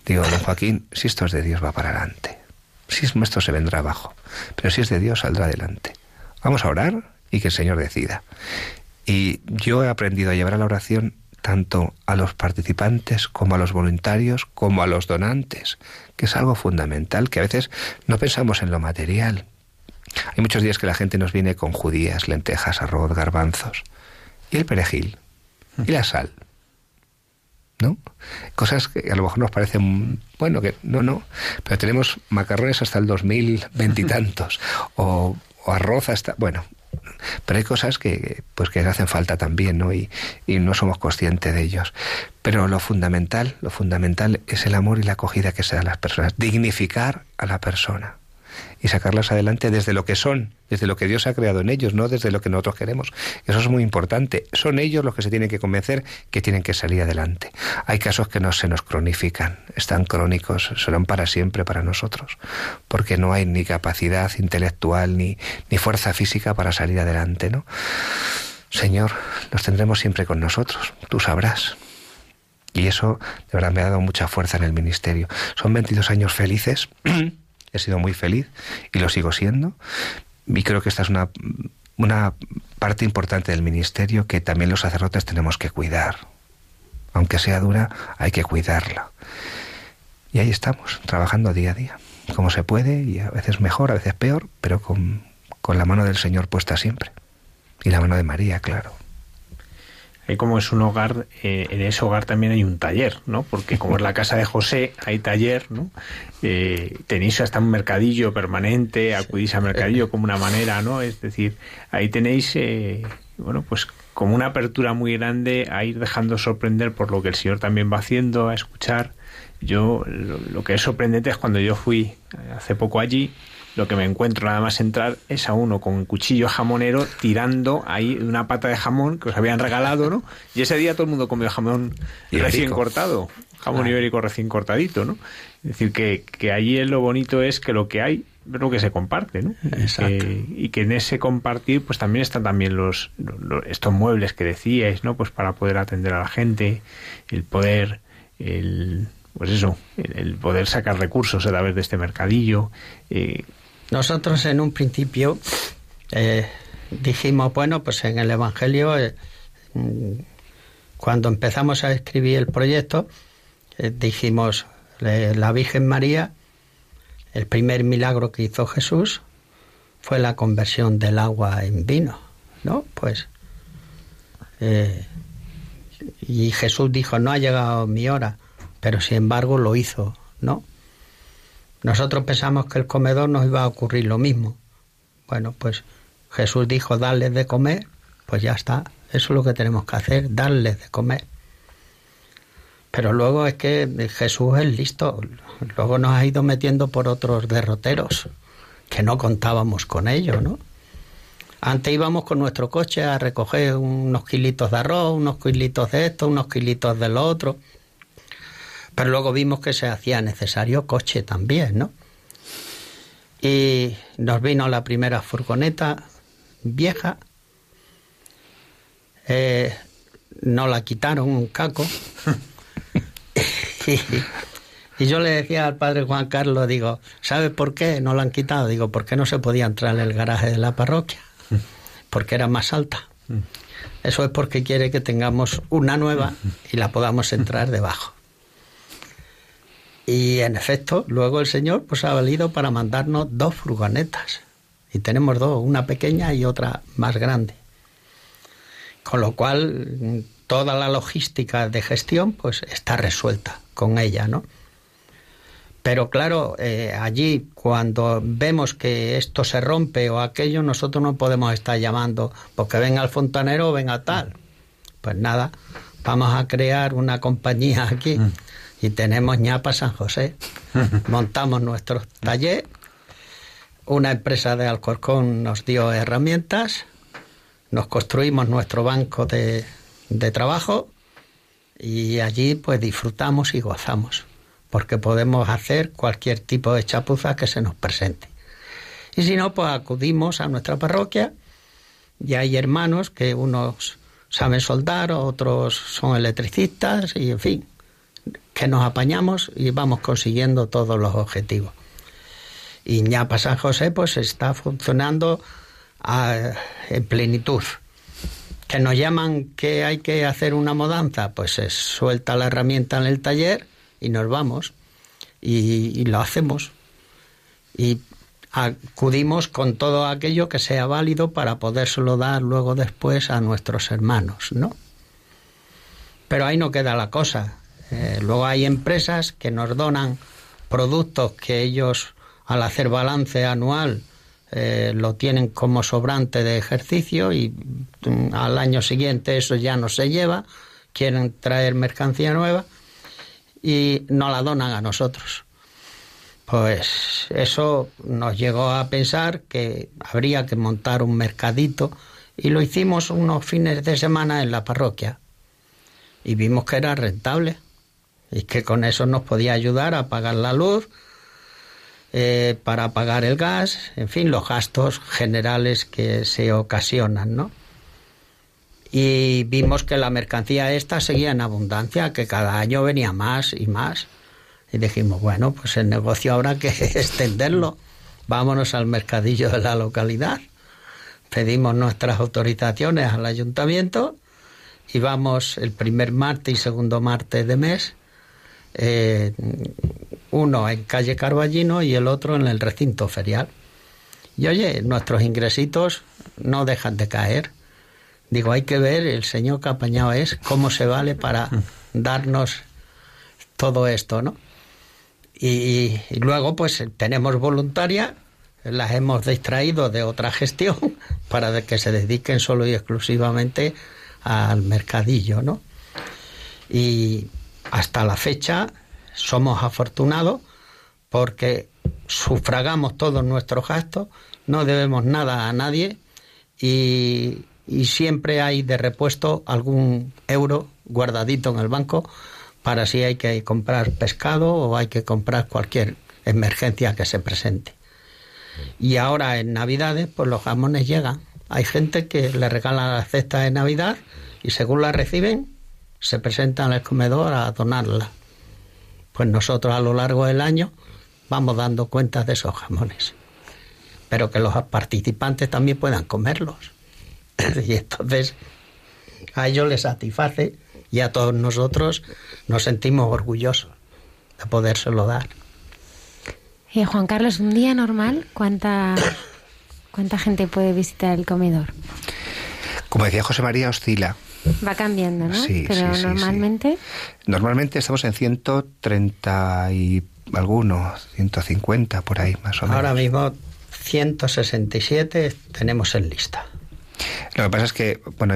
Digo, don Joaquín, si esto es de Dios, va para adelante. Si es nuestro, se vendrá abajo. Pero si es de Dios, saldrá adelante. Vamos a orar, y que el Señor decida. Y yo he aprendido a llevar a la oración tanto a los participantes como a los voluntarios como a los donantes, que es algo fundamental, que a veces no pensamos en lo material. Hay muchos días que la gente nos viene con judías, lentejas, arroz, garbanzos, y el perejil, y la sal. ¿No? Cosas que a lo mejor nos parecen, bueno, que no, no, pero tenemos macarrones hasta el 2020 y tantos, o, o arroz hasta, bueno, pero hay cosas que, pues que hacen falta también, ¿no? Y, y no somos conscientes de ellos. Pero lo fundamental, lo fundamental es el amor y la acogida que se da a las personas. Dignificar a la persona y sacarlas adelante desde lo que son, desde lo que Dios ha creado en ellos, no desde lo que nosotros queremos. Eso es muy importante. Son ellos los que se tienen que convencer que tienen que salir adelante. Hay casos que no se nos cronifican, están crónicos, serán para siempre para nosotros, porque no hay ni capacidad intelectual ni, ni fuerza física para salir adelante, ¿no? Señor, los tendremos siempre con nosotros, tú sabrás. Y eso de verdad me ha dado mucha fuerza en el ministerio. Son 22 años felices he sido muy feliz y lo sigo siendo. Y creo que esta es una, una parte importante del ministerio que también los sacerdotes tenemos que cuidar. Aunque sea dura, hay que cuidarla. Y ahí estamos, trabajando día a día, como se puede, y a veces mejor, a veces peor, pero con, con la mano del Señor puesta siempre. Y la mano de María, claro. Ahí como es un hogar, eh, en ese hogar también hay un taller, ¿no? Porque como es la casa de José, hay taller, ¿no? Eh, tenéis hasta un mercadillo permanente, acudís al mercadillo como una manera, ¿no? Es decir, ahí tenéis, eh, bueno, pues como una apertura muy grande a ir dejando sorprender por lo que el Señor también va haciendo, a escuchar. Yo, lo que es sorprendente es cuando yo fui hace poco allí, lo que me encuentro nada más entrar es a uno con un cuchillo jamonero tirando ahí una pata de jamón que os habían regalado, ¿no? Y ese día todo el mundo comió jamón recién cortado, jamón ibérico recién cortadito, ¿no? Es decir, que, que allí lo bonito es que lo que hay es lo que se comparte, ¿no? Exacto. y que en ese compartir, pues también están también los, estos muebles que decíais, ¿no? Pues para poder atender a la gente, el poder, el pues eso, el, poder sacar recursos a través de este mercadillo. Eh, nosotros en un principio eh, dijimos, bueno, pues en el Evangelio, eh, mm, cuando empezamos a escribir el proyecto, eh, dijimos, la Virgen María, el primer milagro que hizo Jesús fue la conversión del agua en vino, ¿no? Pues, y Jesús dijo, no ha llegado mi hora, pero sin embargo lo hizo, ¿no? Nosotros pensamos que el comedor nos iba a ocurrir lo mismo. Bueno, pues Jesús dijo darles de comer, pues ya está. Eso es lo que tenemos que hacer, darles de comer. Pero luego es que Jesús es listo. Luego nos ha ido metiendo por otros derroteros que no contábamos con ello, ¿no? Antes íbamos con nuestro coche a recoger unos kilitos de arroz, unos kilitos de esto, unos kilitos de lo otro. Pero luego vimos que se hacía necesario coche también, ¿no? Y nos vino la primera furgoneta vieja, eh, nos la quitaron un caco. y, yo le decía al padre Juan Carlos, digo, ¿sabe por qué no la han quitado? Digo, porque no se podía entrar en el garaje de la parroquia, porque era más alta. Eso es porque quiere que tengamos una nueva y la podamos entrar debajo. Y en efecto, luego el Señor pues ha valido para mandarnos dos furgonetas. Y tenemos dos, una pequeña y otra más grande. Con lo cual, toda la logística de gestión pues está resuelta con ella, ¿no? Pero claro, eh, allí cuando vemos que esto se rompe o aquello, nosotros no podemos estar llamando porque venga el fontanero o venga tal. Pues nada, vamos a crear una compañía aquí mm. Y tenemos ñapa San José. Montamos nuestro taller, una empresa de Alcorcón nos dio herramientas, nos construimos nuestro banco de, de trabajo. Y allí pues disfrutamos y gozamos. Porque podemos hacer cualquier tipo de chapuza que se nos presente. Y si no, pues acudimos a nuestra parroquia. Y hay hermanos que unos saben soldar, otros son electricistas y en fin, que nos apañamos y vamos consiguiendo todos los objetivos. Y ñapa San José pues está funcionando en plenitud. Que nos llaman que hay que hacer una mudanza, pues se suelta la herramienta en el taller y nos vamos y, lo hacemos. Y acudimos con todo aquello que sea válido para podérselo dar luego después a nuestros hermanos, ¿no? Pero ahí no queda la cosa. Eh, luego hay empresas que nos donan productos que ellos, al hacer balance anual, eh, lo tienen como sobrante de ejercicio y mm, al año siguiente eso ya no se lleva, quieren traer mercancía nueva y no la donan a nosotros. Pues eso nos llegó a pensar que habría que montar un mercadito y lo hicimos unos fines de semana en la parroquia y vimos que era rentable y que con eso nos podía ayudar a pagar la luz, eh, para pagar el gas, en fin, los gastos generales que se ocasionan, ¿no? y vimos que la mercancía esta seguía en abundancia, que cada año venía más y más. Y dijimos, bueno, pues el negocio habrá que extenderlo. Vámonos al mercadillo de la localidad. Pedimos nuestras autorizaciones al ayuntamiento y vamos el primer martes y segundo martes de mes, eh, uno en calle Carballino y el otro en el recinto ferial. Y oye, nuestros ingresitos no dejan de caer Digo, hay que ver el señor que apañado es, cómo se vale para darnos todo esto, ¿no? Y, luego, pues tenemos voluntaria, las hemos distraído de otra gestión para que se dediquen solo y exclusivamente al mercadillo, ¿no? Y hasta la fecha somos afortunados porque sufragamos todos nuestros gastos, no debemos nada a nadie y siempre hay de repuesto algún euro guardadito en el banco para si hay que comprar pescado o hay que comprar cualquier emergencia que se presente. Y ahora en Navidades, pues los jamones llegan. Hay gente que le regala la cesta de Navidad y según la reciben, se presentan al comedor a donarla. Pues nosotros a lo largo del año vamos dando cuenta de esos jamones. Pero que los participantes también puedan comerlos. y entonces a ellos les satisface y a todos nosotros nos sentimos orgullosos de podérselo dar. Eh, Juan Carlos, un día normal, ¿cuánta, ¿cuánta gente puede visitar el comedor? Como decía José María, oscila. Va cambiando, ¿no? Sí, Pero normalmente. Normalmente estamos en 130 y algunos, 150 por ahí, más o menos. Ahora mismo 167 tenemos en lista. Lo que pasa es que, bueno,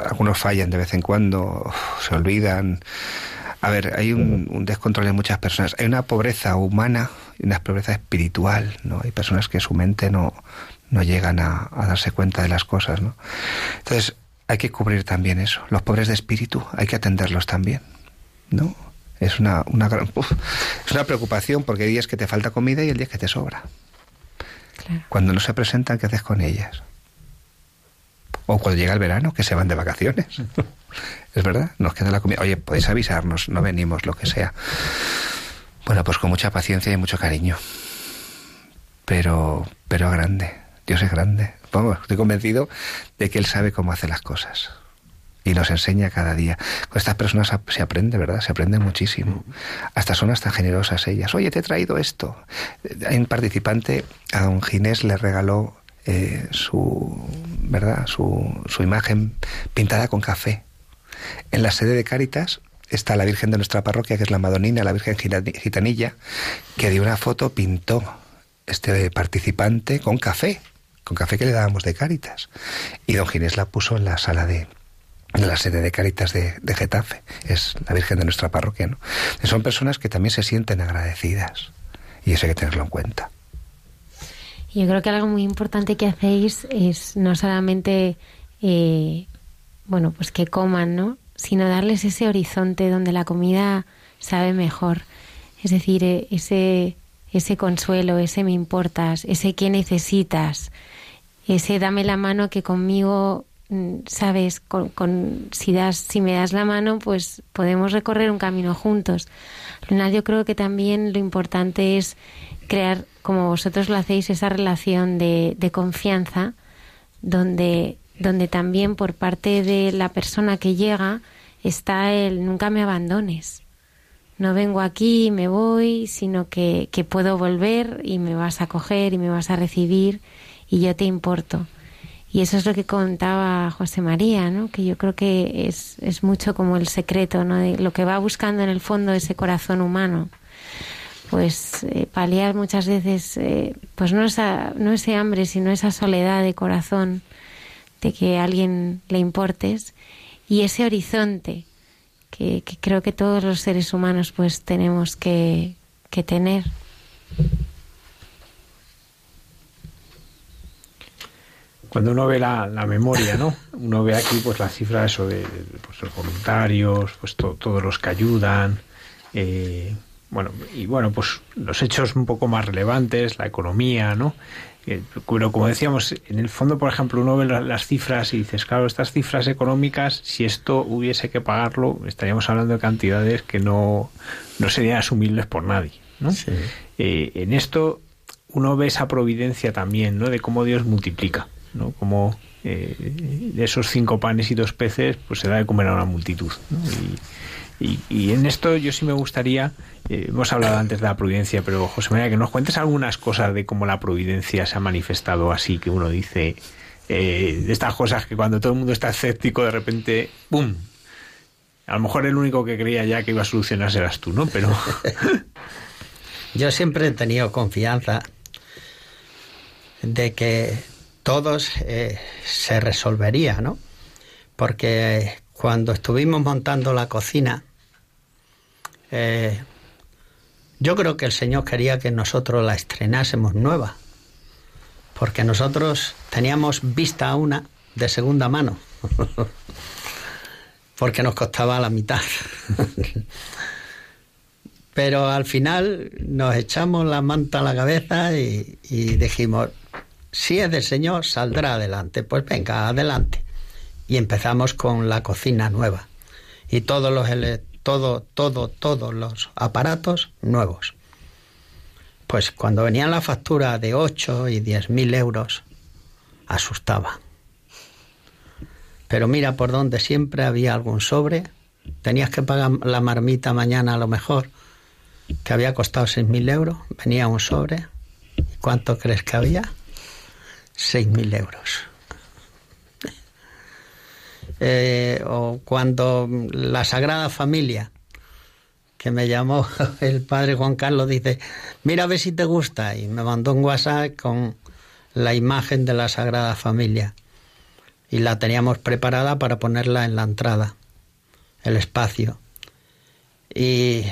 algunos fallan de vez en cuando, se olvidan. A ver, hay un, descontrol de muchas personas. Hay una pobreza humana y una pobreza espiritual, ¿no? Hay personas que su mente no, no llegan a, darse cuenta de las cosas, ¿no? Entonces, hay que cubrir también eso. Los pobres de espíritu, hay que atenderlos también, ¿no? Es una, una, es una preocupación porque hay días que te falta comida y el día que te sobra. Cuando no se presentan, ¿qué haces con ellas? O cuando llega el verano, que se van de vacaciones. es verdad, nos queda la comida. Oye, podéis avisarnos, no venimos, lo que sea. Bueno, pues con mucha paciencia y mucho cariño. Pero, pero grande. Dios es grande. Vamos, estoy convencido de que Él sabe cómo hace las cosas. y nos enseña cada día. Con estas personas se aprende, ¿verdad? Se aprende muchísimo. Hasta son hasta generosas ellas. Oye, te he traído esto. Hay un participante, a don Ginés le regaló eh, su, ¿verdad? Su, su imagen pintada con café. En la sede de Cáritas está la Virgen de nuestra parroquia, que es la Madonina, la Virgen Gitanilla, que de una foto pintó este participante con café, con café que le dábamos de Cáritas. Y don Ginés la puso en la sala de, la sede de Cáritas de, Getafe. Es la Virgen de nuestra parroquia, ¿no? son personas que también se sienten agradecidas. Y eso hay que tenerlo en cuenta. Yo creo que algo muy importante que hacéis es no solamente, eh, bueno, pues que coman, ¿no? Sino darles ese horizonte donde la comida sabe mejor. Es decir, eh, ese, ese consuelo, ese me importas, ese que necesitas, ese dame la mano que conmigo mm, sabes con, con, si das si me das la mano pues podemos recorrer un camino juntos Luna, yo creo que también lo importante es crear, como vosotros lo hacéis, esa relación de, de confianza donde, donde también por parte de la persona que llega está el nunca me abandones. No vengo aquí y me voy, sino que, que puedo volver y me vas a coger y me vas a recibir y yo te importo. Y eso es lo que contaba José María, ¿no? que yo creo que es, es mucho como el secreto, ¿no? de lo que va buscando en el fondo ese corazón humano pues eh, paliar muchas veces, eh, pues no, esa, no ese hambre, sino esa soledad de corazón de que a alguien le importes y ese horizonte que, creo que todos los seres humanos pues tenemos que, que tener. Cuando uno ve la, la, memoria, ¿no? Uno ve aquí pues la cifra eso de, pues, los voluntarios, pues todos los que ayudan, eh, bueno, y bueno, pues los hechos un poco más relevantes, la economía, ¿no? Pero como decíamos, en el fondo, por ejemplo, uno ve las cifras y dices, claro, estas cifras económicas, si esto hubiese que pagarlo, estaríamos hablando de cantidades que no, no serían asumibles por nadie. ¿no? Eh, en esto uno ve esa providencia también, ¿no? De cómo Dios multiplica, ¿no? Como eh, esos cinco panes y dos peces, pues se da de comer a una multitud. Y, en esto yo sí me gustaría, eh, hemos hablado antes de la providencia, pero José María, que nos cuentes algunas cosas de cómo la providencia se ha manifestado así, que uno dice, eh, de estas cosas que cuando todo el mundo está escéptico, de repente, ¡pum! A lo mejor el único que creía ya que iba a solucionarse eras tú, ¿no? Pero... yo siempre he tenido confianza de que todos eh, se resolvería, ¿no? Porque cuando estuvimos montando la cocina, eh, yo creo que el Señor quería que nosotros la estrenásemos nueva, porque nosotros teníamos vista a una de segunda mano, porque nos costaba la mitad. Pero al final nos echamos la manta a la cabeza y, y dijimos, si es del Señor, saldrá adelante. Pues venga, adelante. Y empezamos con la cocina nueva. Y todos los todo todo todos los aparatos nuevos. Pues cuando venían la factura de 8 y 10 mil euros asustaba. Pero mira por donde siempre había algún sobre. Tenías que pagar la marmita mañana a lo mejor que había costado 6 mil euros. Venía un sobre. ¿cuánto crees que había? 6 mil euros eh, o cuando la Sagrada Familia, que me llamó el padre Juan Carlos, dice, mira a ver si te gusta, y me mandó un WhatsApp con la imagen de la Sagrada Familia. Y la teníamos preparada para ponerla en la entrada, el espacio. Y,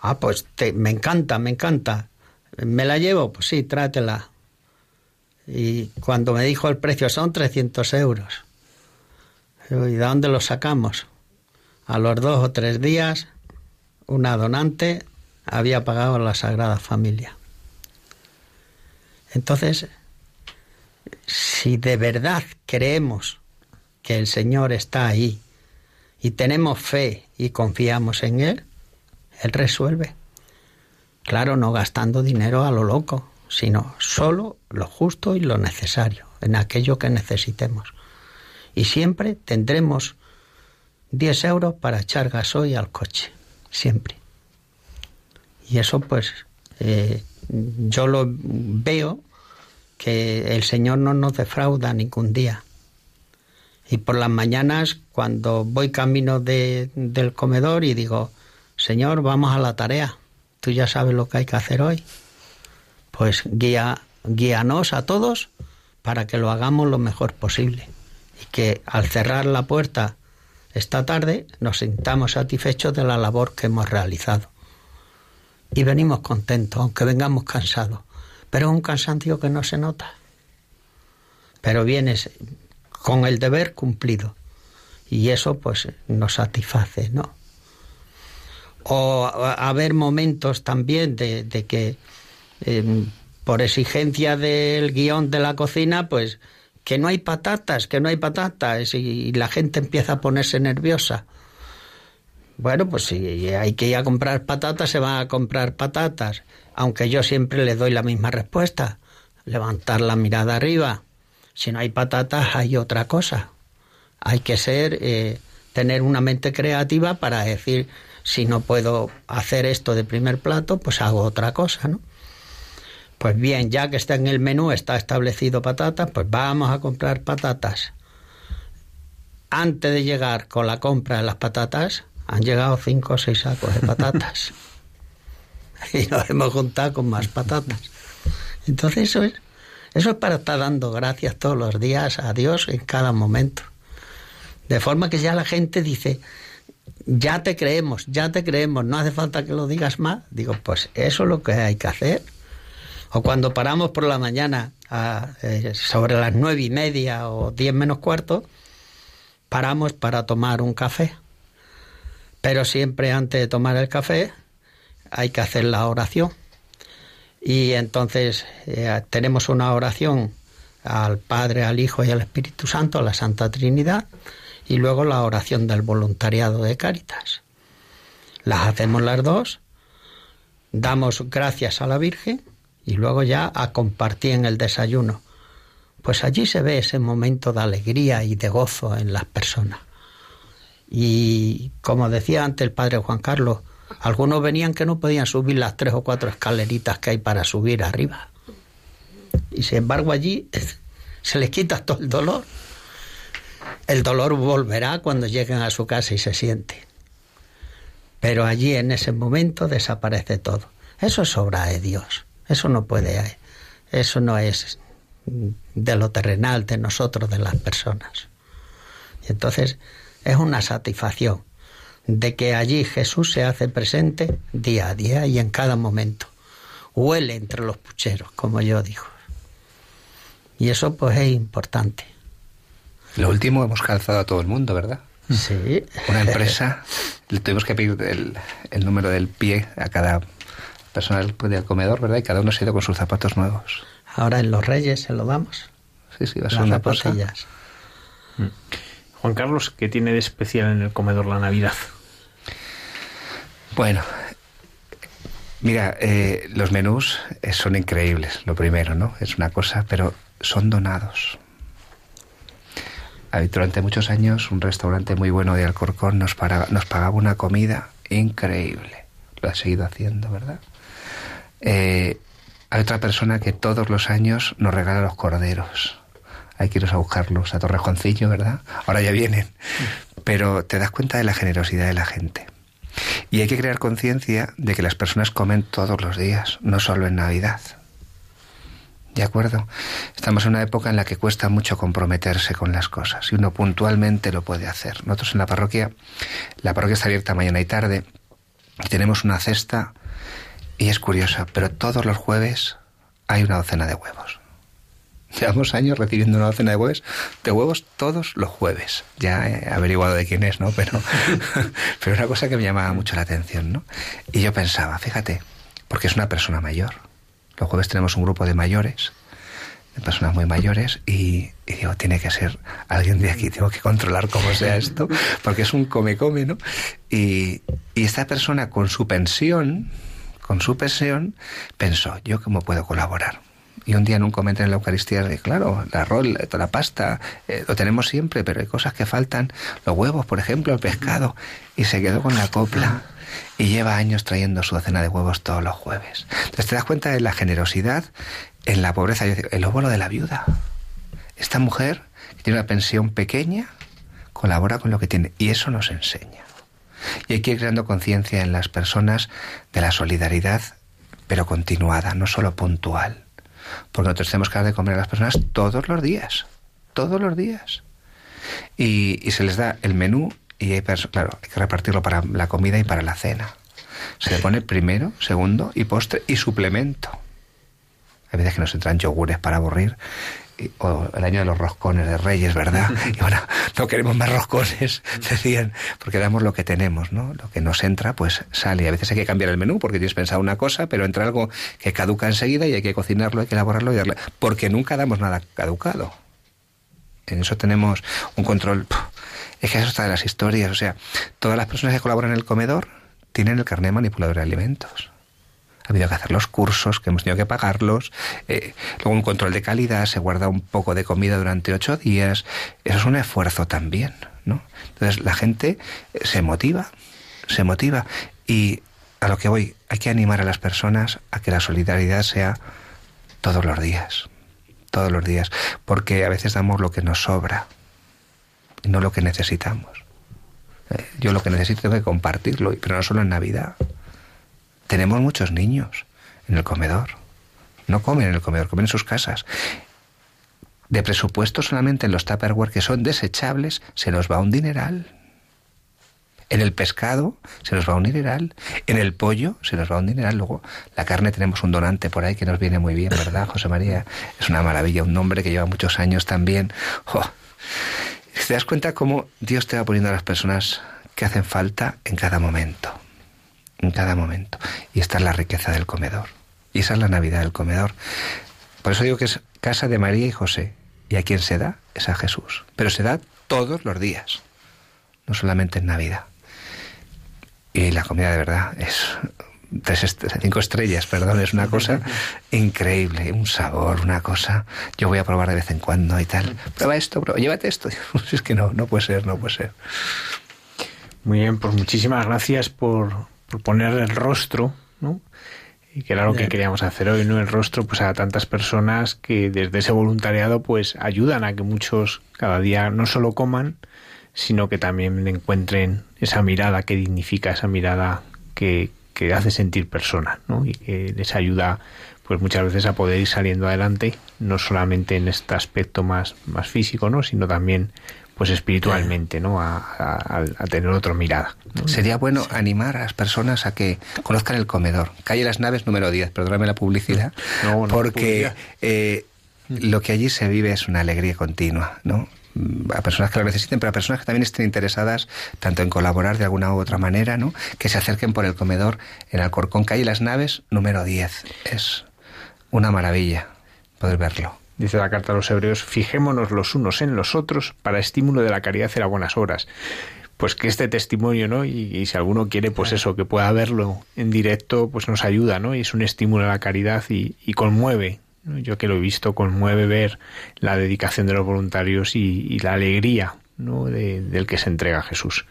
ah, pues me encanta, me encanta. ¿Me la llevo? Pues sí, trátela. Y cuando me dijo el precio, son 300 euros. ¿Y de dónde lo sacamos? A los dos o tres días, una donante había pagado la Sagrada Familia. Entonces, si de verdad creemos que el Señor está ahí y tenemos fe y confiamos en Él, Él resuelve. Claro, no gastando dinero a lo loco, sino solo lo justo y lo necesario, en aquello que necesitemos y siempre tendremos 10 euros para echar gasoil al coche, siempre. Y eso pues eh, yo lo veo que el Señor no nos defrauda ningún día. Y por las mañanas, cuando voy camino de, del comedor y digo, Señor, vamos a la tarea, tú ya sabes lo que hay que hacer hoy, pues guía, guíanos a todos para que lo hagamos lo mejor posible. Y que al cerrar la puerta esta tarde nos sintamos satisfechos de la labor que hemos realizado. Y venimos contentos, aunque vengamos cansados. Pero es un cansancio que no se nota. Pero vienes con el deber cumplido. Y eso pues nos satisface, ¿no? O haber momentos también de, que em, por exigencia del guion de la cocina, pues que no hay patatas, que no hay patatas, y la gente empieza a ponerse nerviosa. Bueno, pues si hay que ir a comprar patatas, se van a comprar patatas, aunque yo siempre le doy la misma respuesta, levantar la mirada arriba. Si no hay patatas, hay otra cosa. Hay que ser, eh, tener una mente creativa para decir, si no puedo hacer esto de primer plato, pues hago otra cosa, ¿no? Pues bien, ya que está en el menú, está establecido patatas, pues vamos a comprar patatas. Antes de llegar con la compra de las patatas, han llegado cinco o seis sacos de patatas. y nos hemos juntado con más patatas. Entonces eso es, eso es para estar dando gracias todos los días a Dios en cada momento. De forma que ya la gente dice, ya te creemos, ya te creemos, no hace falta que lo digas más. Digo, pues eso es lo que hay que hacer. O cuando paramos por la mañana eh, sobre las nueve y media o diez menos cuarto, paramos para tomar un café. Pero siempre antes de tomar el café hay que hacer la oración. Y entonces eh, tenemos una oración al Padre, al Hijo y al Espíritu Santo, a la Santa Trinidad, y luego la oración del voluntariado de Cáritas. Las hacemos las dos, damos gracias a la Virgen y luego ya a compartir en el desayuno. Pues allí se ve ese momento de alegría y de gozo en las personas. Y como decía antes el padre Juan Carlos, algunos venían que no podían subir las tres o cuatro escaleritas que hay para subir arriba. Y sin embargo allí se les quita todo el dolor. El dolor volverá cuando lleguen a su casa y se siente. Pero allí en ese momento desaparece todo. Eso es obra de Dios. Eso no puede, eso no es de lo terrenal de nosotros, de las personas. Y entonces es una satisfacción de que allí Jesús se hace presente día a día y en cada momento. Huele entre los pucheros, como yo digo. Y eso pues es importante. Lo último hemos calzado a todo el mundo, ¿verdad? Sí. Una empresa, le tuvimos que pedir el, el número del pie a cada personal del comedor, ¿verdad? Y cada uno se ha ido con sus zapatos nuevos. Ahora en los Reyes se lo damos. Sí, sí, va a ser una cosa. Mm. Juan Carlos, ¿qué tiene de especial en el comedor la Navidad? Bueno, mira, eh, los menús eh, son increíbles, lo primero, ¿no? Es una cosa, pero son donados. Durante muchos años un restaurante muy bueno de Alcorcón nos, nos pagaba una comida increíble. Lo ha seguido haciendo, ¿verdad? Eh, hay otra persona que todos los años nos regala los corderos. Hay que irnos a buscarlos a Torrejoncillo, ¿verdad? Ahora ya vienen. Pero te das cuenta de la generosidad de la gente. Y hay que crear conciencia de que las personas comen todos los días, no solo en Navidad. ¿De acuerdo? Estamos en una época en la que cuesta mucho comprometerse con las cosas y uno puntualmente lo puede hacer. Nosotros en la parroquia, la parroquia está abierta mañana y tarde y tenemos una cesta y es curiosa, pero todos los jueves hay una docena de huevos. Llevamos años recibiendo una docena de huevos, de huevos todos los jueves. Ya he averiguado de quién es, ¿no? Pero, pero una cosa que me llamaba mucho la atención, ¿no? Y yo pensaba, fíjate, porque es una persona mayor. Los jueves tenemos un grupo de mayores, de personas muy mayores, y, y digo, tiene que ser alguien de aquí, tengo que controlar cómo sea esto, porque es un come-come, ¿no? Y, y esta persona con su pensión, con su pensión, pensó, ¿yo cómo puedo colaborar? Y un día en un comentario en la Eucaristía, claro, el arroz, la pasta, eh, lo tenemos siempre, pero hay cosas que faltan, los huevos, por ejemplo, el pescado. Y se quedó con la copla. Y lleva años trayendo su docena de huevos todos los jueves. Entonces te das cuenta de la generosidad en la pobreza. el óvulo de la viuda. Esta mujer, que tiene una pensión pequeña, colabora con lo que tiene. Y eso nos enseña. Y hay que ir creando conciencia en las personas de la solidaridad, pero continuada, no solo puntual. Porque nosotros tenemos que dar de comer a las personas todos los días, todos los días. Y, se les da el menú y hay claro, hay que repartirlo para la comida y para la cena. Se le pone primero, segundo y postre y suplemento. Hay veces que nos entran yogures para aburrir o el año de los roscones de Reyes, ¿verdad? Y ahora no queremos más roscones, decían, porque damos lo que tenemos, ¿no? Lo que nos entra, pues sale. A veces hay que cambiar el menú porque tienes pensado una cosa, pero entra algo que caduca enseguida y hay que cocinarlo, hay que elaborarlo y darle. Porque nunca damos nada caducado. En eso tenemos un control. Es que eso está de las historias. O sea, todas las personas que colaboran en el comedor tienen el carnet manipulador de alimentos ha habido que hacer los cursos, que hemos tenido que pagarlos, eh, luego un control de calidad, se guarda un poco de comida durante ocho días, eso es un esfuerzo también, ¿no? Entonces la gente eh, se motiva, se motiva y a lo que voy, hay que animar a las personas a que la solidaridad sea todos los días, todos los días, porque a veces damos lo que nos sobra, y no lo que necesitamos. Eh, yo lo que necesito es compartirlo, pero no solo en Navidad. Tenemos muchos niños en el comedor. No comen en el comedor, comen en sus casas. De presupuesto solamente en los Tupperware que son desechables se nos va un dineral. En el pescado se nos va un dineral. En el pollo se nos va un dineral. Luego, la carne tenemos un donante por ahí que nos viene muy bien, ¿verdad, José María? Es una maravilla, un nombre que lleva muchos años también. Te das cuenta cómo Dios te va poniendo a las personas que hacen falta en cada momento en cada momento. Y esta es la riqueza del comedor. Y esa es la Navidad del comedor. Por eso digo que es casa de María y José. Y a quien se da es a Jesús. Pero se da todos los días, no solamente en Navidad. Y la comida de verdad es tres cinco estrellas, perdón, es una cosa increíble, un sabor, una cosa. Yo voy a probar de vez en cuando y tal. Prueba esto, prueba, llévate esto. Es que no, no puede ser, no puede ser. Muy bien, pues muchísimas gracias por, por poner el rostro, ¿no? Y que era lo que queríamos hacer hoy, ¿no? El rostro, pues a tantas personas que desde ese voluntariado, pues ayudan a que muchos cada día no solo coman, sino que también encuentren esa mirada que dignifica, esa mirada que, que hace sentir persona, ¿no? Y que les ayuda, pues muchas veces a poder ir saliendo adelante, no solamente en este aspecto más, más físico, ¿no? Sino también pues espiritualmente, ¿no? A, tener otra mirada. Sería bueno animar a las personas a que conozcan el comedor. Calle Las Naves número 10, perdóname la publicidad, porque eh, lo que allí se vive es una alegría continua, ¿no? a personas que lo necesiten, pero a personas que también estén interesadas tanto en colaborar de alguna u otra manera, ¿no? Que se acerquen por el comedor en Alcorcón, calle Las Naves, número 10. Es una maravilla poder verlo. Dice la carta a los hebreos, fijémonos los unos en los otros para estímulo de la caridad y las buenas obras. Pues que este testimonio, ¿no? Y, si alguno quiere, pues eso, que pueda verlo en directo, pues nos ayuda, ¿no? Y es un estímulo a la caridad y, conmueve. Yo que lo he visto, conmueve ver la dedicación de los voluntarios y, la alegría, ¿no? del que se entrega a Jesús.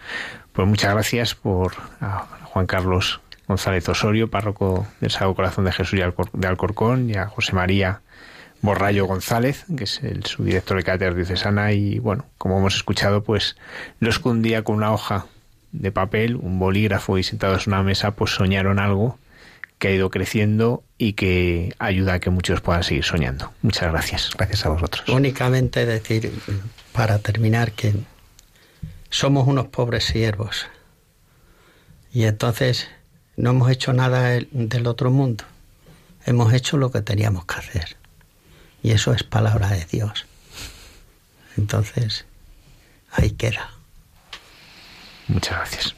Pues muchas gracias por a Juan Carlos González Osorio, párroco del Sagrado Corazón de Jesús de Alcorcón, y a José María Borrallo González, que es el subdirector de Cátedra Diocesana, y bueno, como hemos escuchado, pues los que un día con una hoja de papel, un bolígrafo y sentados en una mesa, pues soñaron algo que ha ido creciendo y que ayuda a que muchos puedan seguir soñando. Muchas gracias. Gracias a vosotros. Únicamente decir, para terminar, que somos unos pobres siervos y entonces no hemos hecho nada del otro mundo. Hemos hecho lo que teníamos que hacer. Y eso es palabra de Dios. Entonces, ahí queda. Muchas gracias.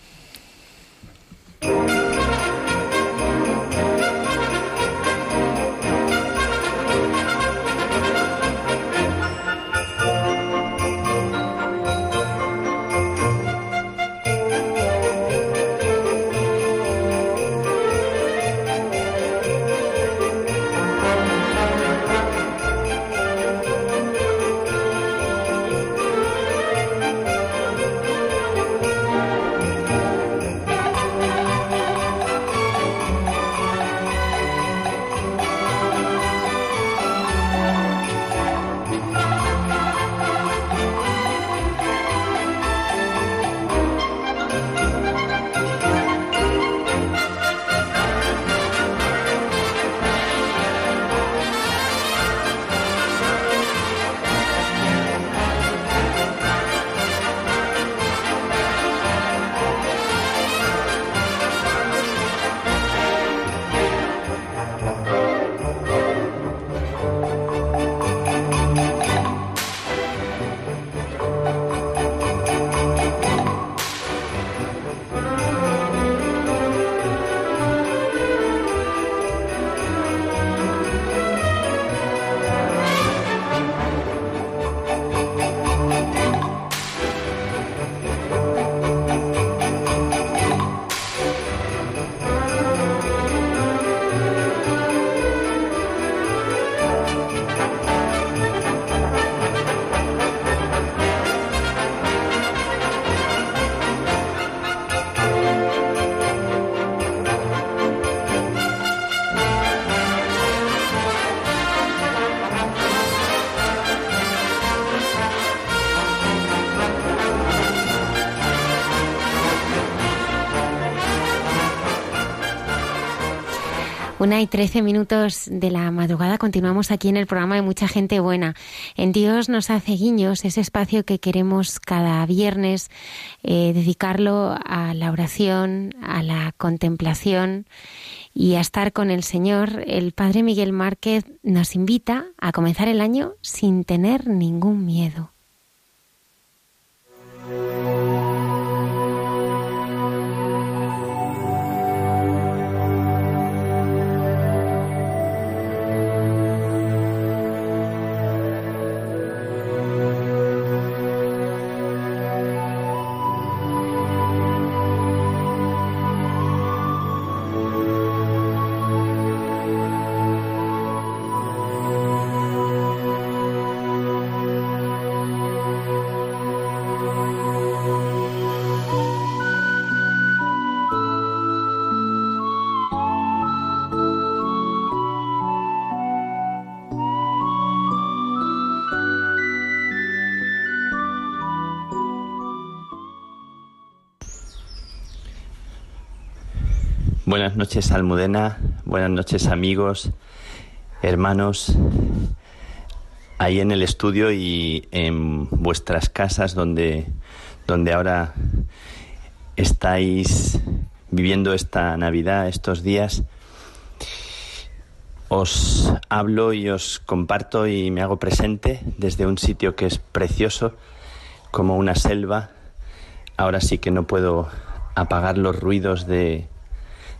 Una y trece minutos de la madrugada continuamos aquí en el programa de Mucha Gente Buena. En Dios nos hace guiños, ese espacio que queremos cada viernes eh, dedicarlo a la oración, a la contemplación y a estar con el Señor. El Padre Miguel Márquez nos invita a comenzar el año sin tener ningún miedo. Buenas noches, Almudena. Buenas noches, amigos, hermanos, ahí en el estudio y en vuestras casas donde, donde ahora estáis viviendo esta Navidad, estos días. Os hablo y os comparto y me hago presente desde un sitio que es precioso, como una selva. Ahora sí que no puedo apagar los ruidos de,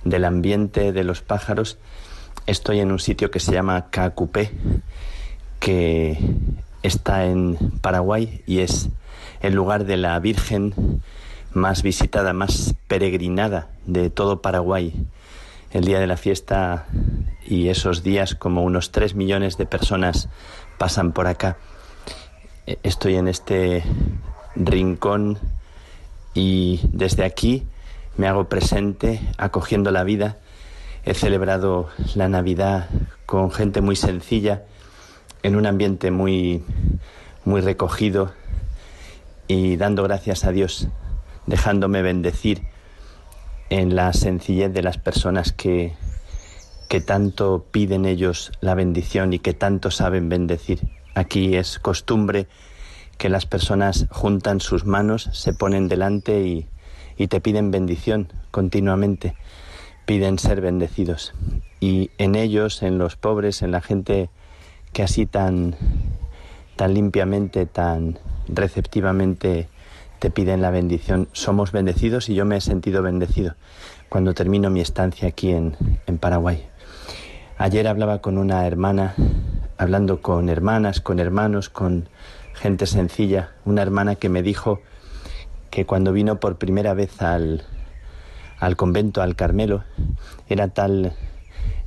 del ambiente de los pájaros, estoy en un sitio que se llama Cacupé, que está en Paraguay y es el lugar de la Virgen más visitada, más peregrinada de todo Paraguay. El día de la fiesta y esos días como unos tres millones de personas pasan por acá. Estoy en este rincón y desde aquí me hago presente acogiendo la vida. He celebrado la Navidad con gente muy sencilla, en un ambiente muy, muy recogido y dando gracias a Dios, dejándome bendecir en la sencillez de las personas que, que tanto piden ellos la bendición y que tanto saben bendecir. Aquí es costumbre que las personas juntan sus manos, se ponen delante y, y te piden bendición continuamente, piden ser bendecidos. Y en ellos, en los pobres, en la gente que así tan, tan limpiamente, tan receptivamente te piden la bendición, somos bendecidos y yo me he sentido bendecido cuando termino mi estancia aquí en, en Paraguay. Ayer hablaba con una hermana, hablando con hermanas, con hermanos, con gente sencilla, una hermana que me dijo que cuando vino por primera vez al, al convento, al Carmelo, era tal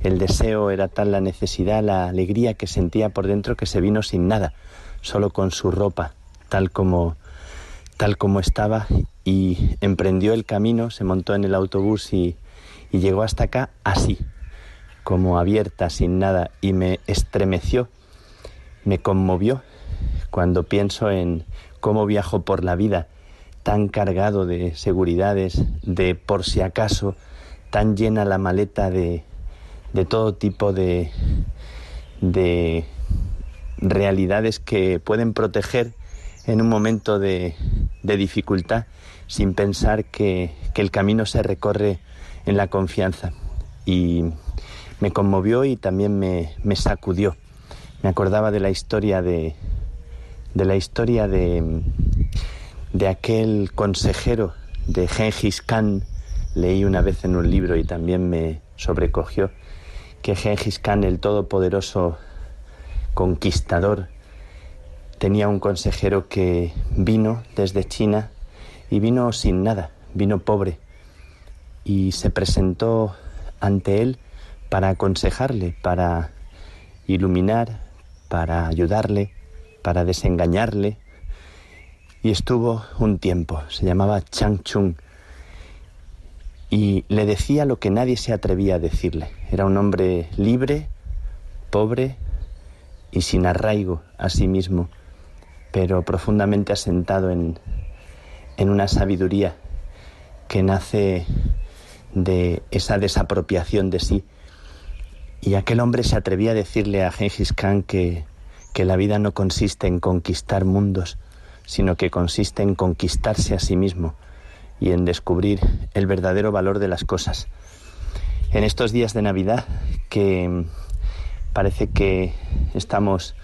el deseo, era tal la necesidad, la alegría que sentía por dentro que se vino sin nada, solo con su ropa, tal como tal como estaba y emprendió el camino, se montó en el autobús y, y llegó hasta acá así, como abierta, sin nada, y me estremeció, me conmovió cuando pienso en cómo viajo por la vida tan cargado de seguridades, de por si acaso, tan llena la maleta de, de todo tipo de, de realidades que pueden proteger en un momento de, de dificultad sin pensar que, que, el camino se recorre en la confianza. Y me conmovió y también me, me sacudió. Me acordaba de la historia de, de la historia de, de aquel consejero de Gengis Khan, leí una vez en un libro y también me sobrecogió, que Gengis Khan, el todopoderoso conquistador, tenía un consejero que vino desde China y vino sin nada, vino pobre, y se presentó ante él para aconsejarle, para iluminar, para ayudarle, para desengañarle, y estuvo un tiempo. Se llamaba Chang Chung y le decía lo que nadie se atrevía a decirle. Era un hombre libre, pobre y sin arraigo a sí mismo, pero profundamente asentado en, en una sabiduría que nace de esa desapropiación de sí Y aquel hombre se atrevía a decirle a Gengis Khan que, que la vida no consiste en conquistar mundos, sino que consiste en conquistarse a sí mismo y en descubrir el verdadero valor de las cosas. En estos días de Navidad que parece que estamos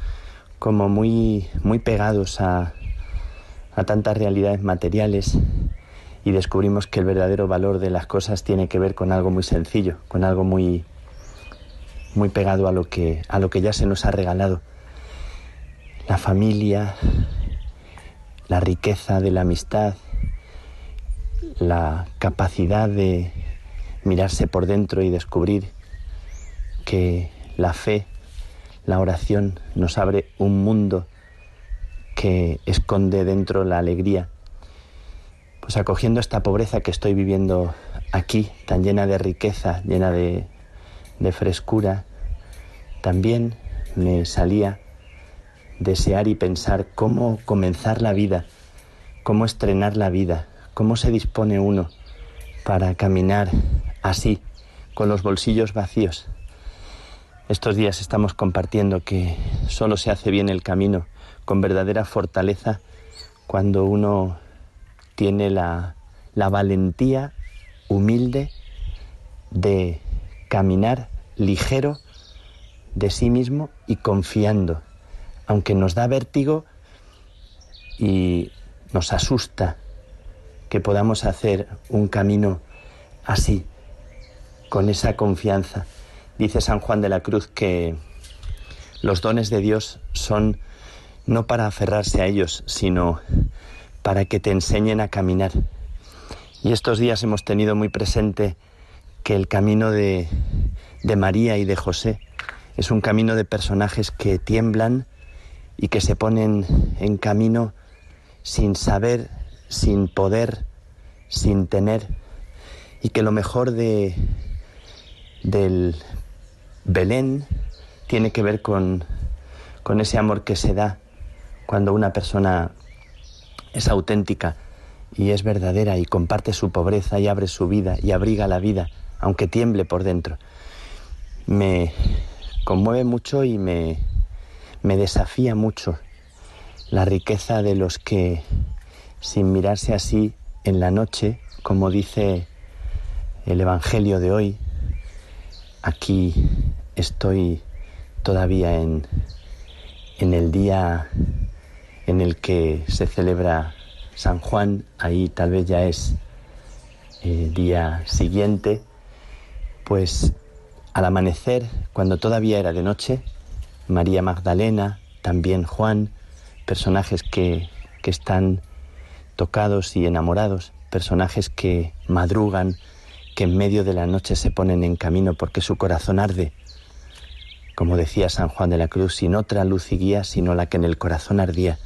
como muy, muy pegados a, a tantas realidades materiales y descubrimos que el verdadero valor de las cosas tiene que ver con algo muy sencillo, con algo muy, muy pegado a lo que, a lo que ya se nos ha regalado. La familia, la riqueza de la amistad, la capacidad de mirarse por dentro y descubrir que la fe, la oración nos abre un mundo que esconde dentro la alegría. Pues acogiendo esta pobreza que estoy viviendo aquí, tan llena de riqueza, llena de, frescura, también me salía desear y pensar cómo comenzar la vida, cómo estrenar la vida, cómo se dispone uno para caminar así, con los bolsillos vacíos. Estos días estamos compartiendo que solo se hace bien el camino con verdadera fortaleza cuando uno tiene la, la valentía humilde de caminar ligero de sí mismo y confiando, aunque nos da vértigo y nos asusta que podamos hacer un camino así, con esa confianza. Dice San Juan de la Cruz que los dones de Dios son no para aferrarse a ellos, sino para que te enseñen a caminar. Y estos días hemos tenido muy presente que el camino de, María y de José es un camino de personajes que tiemblan y que se ponen en camino sin saber, sin poder, sin tener, y que lo mejor de, del Belén tiene que ver con, con ese amor que se da cuando una persona es auténtica y es verdadera y comparte su pobreza y abre su vida y abriga la vida, aunque tiemble por dentro. Me, conmueve mucho y me, me desafía mucho la riqueza de los que, sin mirarse así en la noche, como dice el Evangelio de hoy, aquí estoy todavía en, en el día en el que se celebra San Juan, ahí tal vez ya es el eh, día siguiente, pues al amanecer, cuando todavía era de noche, María Magdalena, también Juan, personajes que, que están tocados y enamorados, personajes que madrugan, que en medio de la noche se ponen en camino porque su corazón arde. Como decía San Juan de la Cruz, sin otra luz y guía sino la que en el corazón ardía.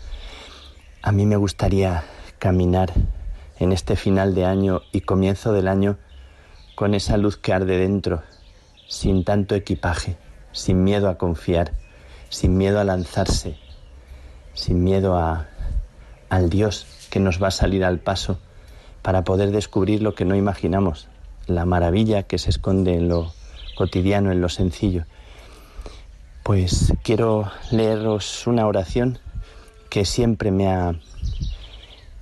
A mí me gustaría caminar en este final de año y comienzo del año con esa luz que arde dentro, sin tanto equipaje, sin miedo a confiar, sin miedo a lanzarse, sin miedo a, al Dios que nos va a salir al paso para poder descubrir lo que no imaginamos, la maravilla que se esconde en lo cotidiano, en lo sencillo. Pues quiero leeros una oración que siempre me ha,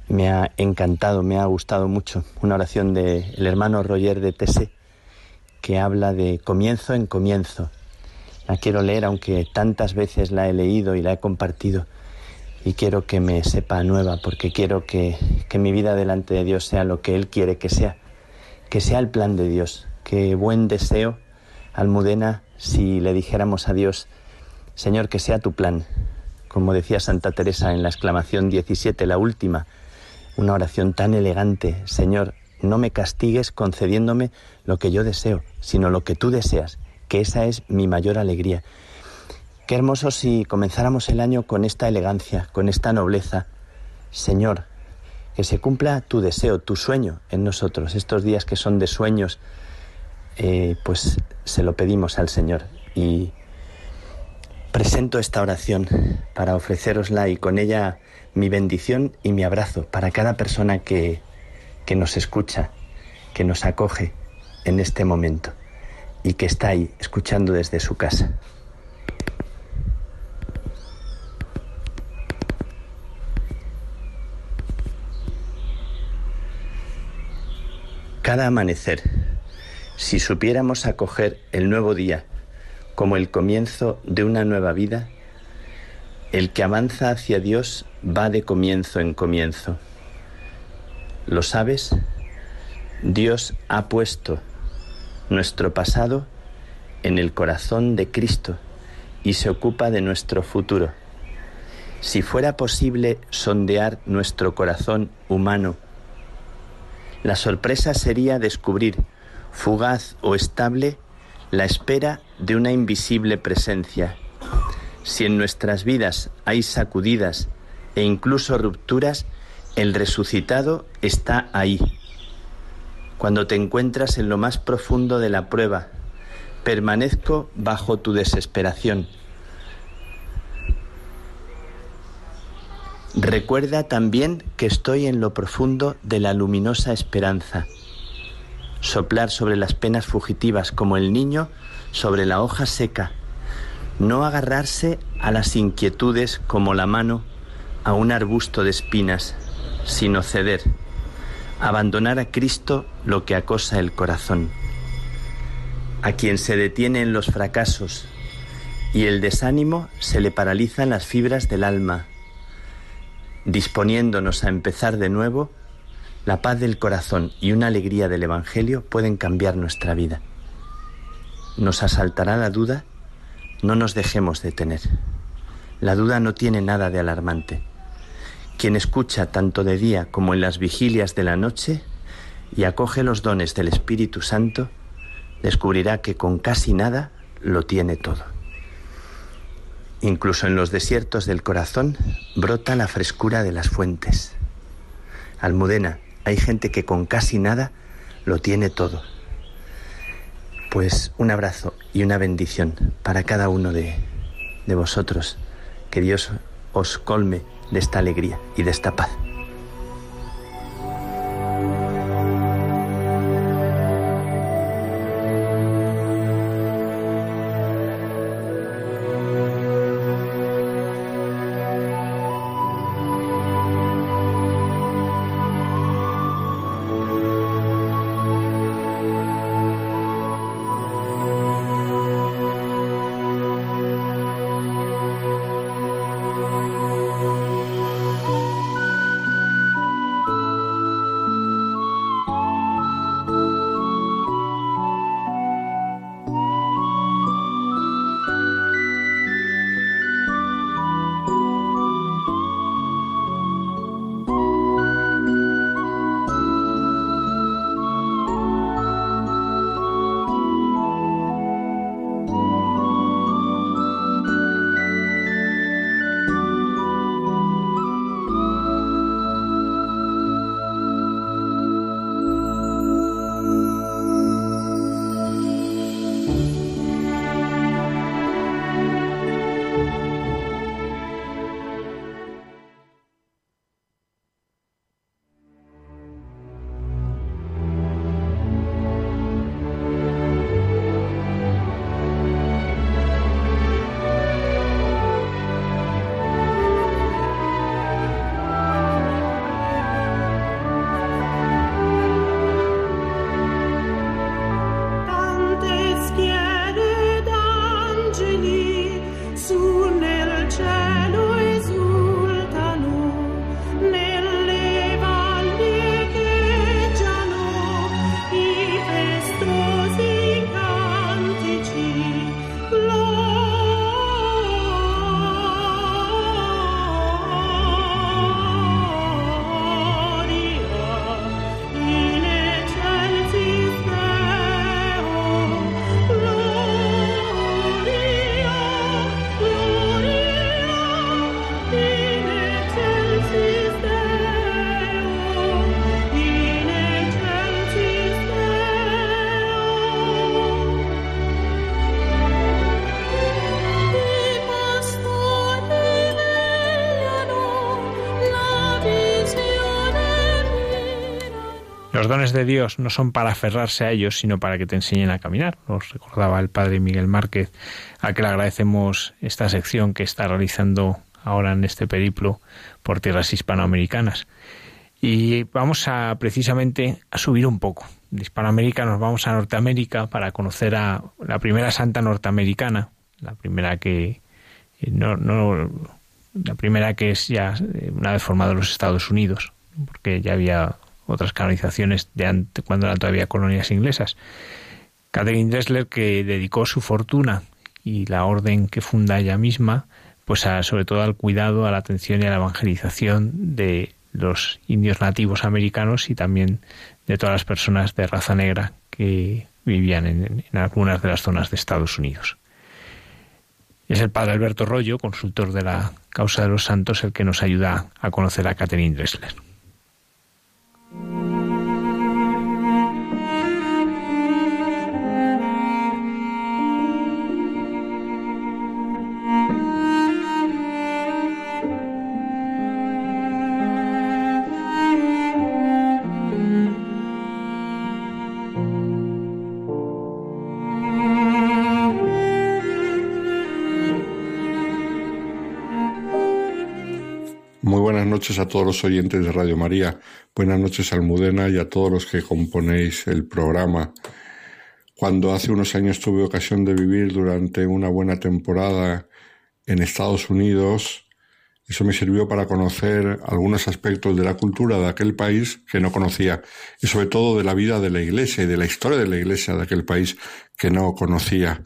me ha encantado, me ha gustado mucho, una oración del hermano Roger de Tessé, que habla de comienzo en comienzo. La quiero leer aunque tantas veces la he leído y la he compartido. Y quiero que me sepa nueva porque quiero que, que mi vida delante de Dios sea lo que Él quiere que sea, que sea el plan de Dios, que buen deseo, Almudena, si le dijéramos a Dios, Señor, que sea tu plan, como decía Santa Teresa en la exclamación 17, la última, una oración tan elegante, Señor, no me castigues concediéndome lo que yo deseo, sino lo que tú deseas, que esa es mi mayor alegría. Qué hermoso si comenzáramos el año con esta elegancia, con esta nobleza. Señor, que se cumpla tu deseo, tu sueño en nosotros. Estos días que son de sueños, eh, pues se lo pedimos al Señor. Y presento esta oración para ofrecerosla y con ella mi bendición y mi abrazo para cada persona que, que nos escucha, que nos acoge en este momento. Y que está ahí escuchando desde su casa. Cada amanecer, si supiéramos acoger el nuevo día como el comienzo de una nueva vida, el que avanza hacia Dios va de comienzo en comienzo. ¿Lo sabes? Dios ha puesto nuestro pasado en el corazón de Cristo y se ocupa de nuestro futuro. Si fuera posible sondear nuestro corazón humano, la sorpresa sería descubrir, fugaz o estable, la espera de una invisible presencia. Si en nuestras vidas hay sacudidas e incluso rupturas, el resucitado está ahí, cuando te encuentras en lo más profundo de la prueba. Permanezco bajo tu desesperación. Recuerda también que estoy en lo profundo de la luminosa esperanza. Soplar sobre las penas fugitivas como el niño sobre la hoja seca. No agarrarse a las inquietudes como la mano a un arbusto de espinas, sino ceder abandonar a Cristo lo que acosa el corazón. A quien se detiene en los fracasos y el desánimo se le paralizan las fibras del alma, disponiéndonos a empezar de nuevo, la paz del corazón y una alegría del Evangelio pueden cambiar nuestra vida. Nos asaltará la duda, no nos dejemos detener. La duda no tiene nada de alarmante quien escucha tanto de día como en las vigilias de la noche y acoge los dones del Espíritu Santo, descubrirá que con casi nada lo tiene todo. Incluso en los desiertos del corazón brota la frescura de las fuentes. Almudena, hay gente que con casi nada lo tiene todo. Pues un abrazo y una bendición para cada uno de, de vosotros. Que Dios os colme de esta alegría y de esta paz. De Dios no son para aferrarse a ellos, sino para que te enseñen a caminar. Nos recordaba el padre Miguel Márquez, a que le agradecemos esta sección que está realizando ahora en este periplo por tierras hispanoamericanas. Y vamos a precisamente a subir un poco. De Hispanoamérica nos vamos a Norteamérica para conocer a la primera santa norteamericana, la primera que eh, no, no la primera que es ya eh, una vez formado los Estados Unidos, porque ya había otras canonizaciones de antes, cuando eran todavía colonias inglesas. Catherine Dressler que dedicó su fortuna y la orden que funda ella misma, pues sobre todo al cuidado, a la atención y a la evangelización de los indios nativos americanos y también de todas las personas de raza negra que vivían en, en algunas de las zonas de Estados Unidos. Es el padre Alberto Rollo, consultor de la causa de los santos, el que nos ayuda a conocer a Catherine Dressler. Thank you. Noches a todos los oyentes de Radio María. Buenas noches, Almudena, y a todos los que componéis el programa. Cuando hace unos años tuve ocasión de vivir durante una buena temporada en Estados Unidos, eso me sirvió para conocer algunos aspectos de la cultura de aquel país que no conocía y sobre todo de la vida de la iglesia y de la historia de la iglesia de aquel país que no conocía.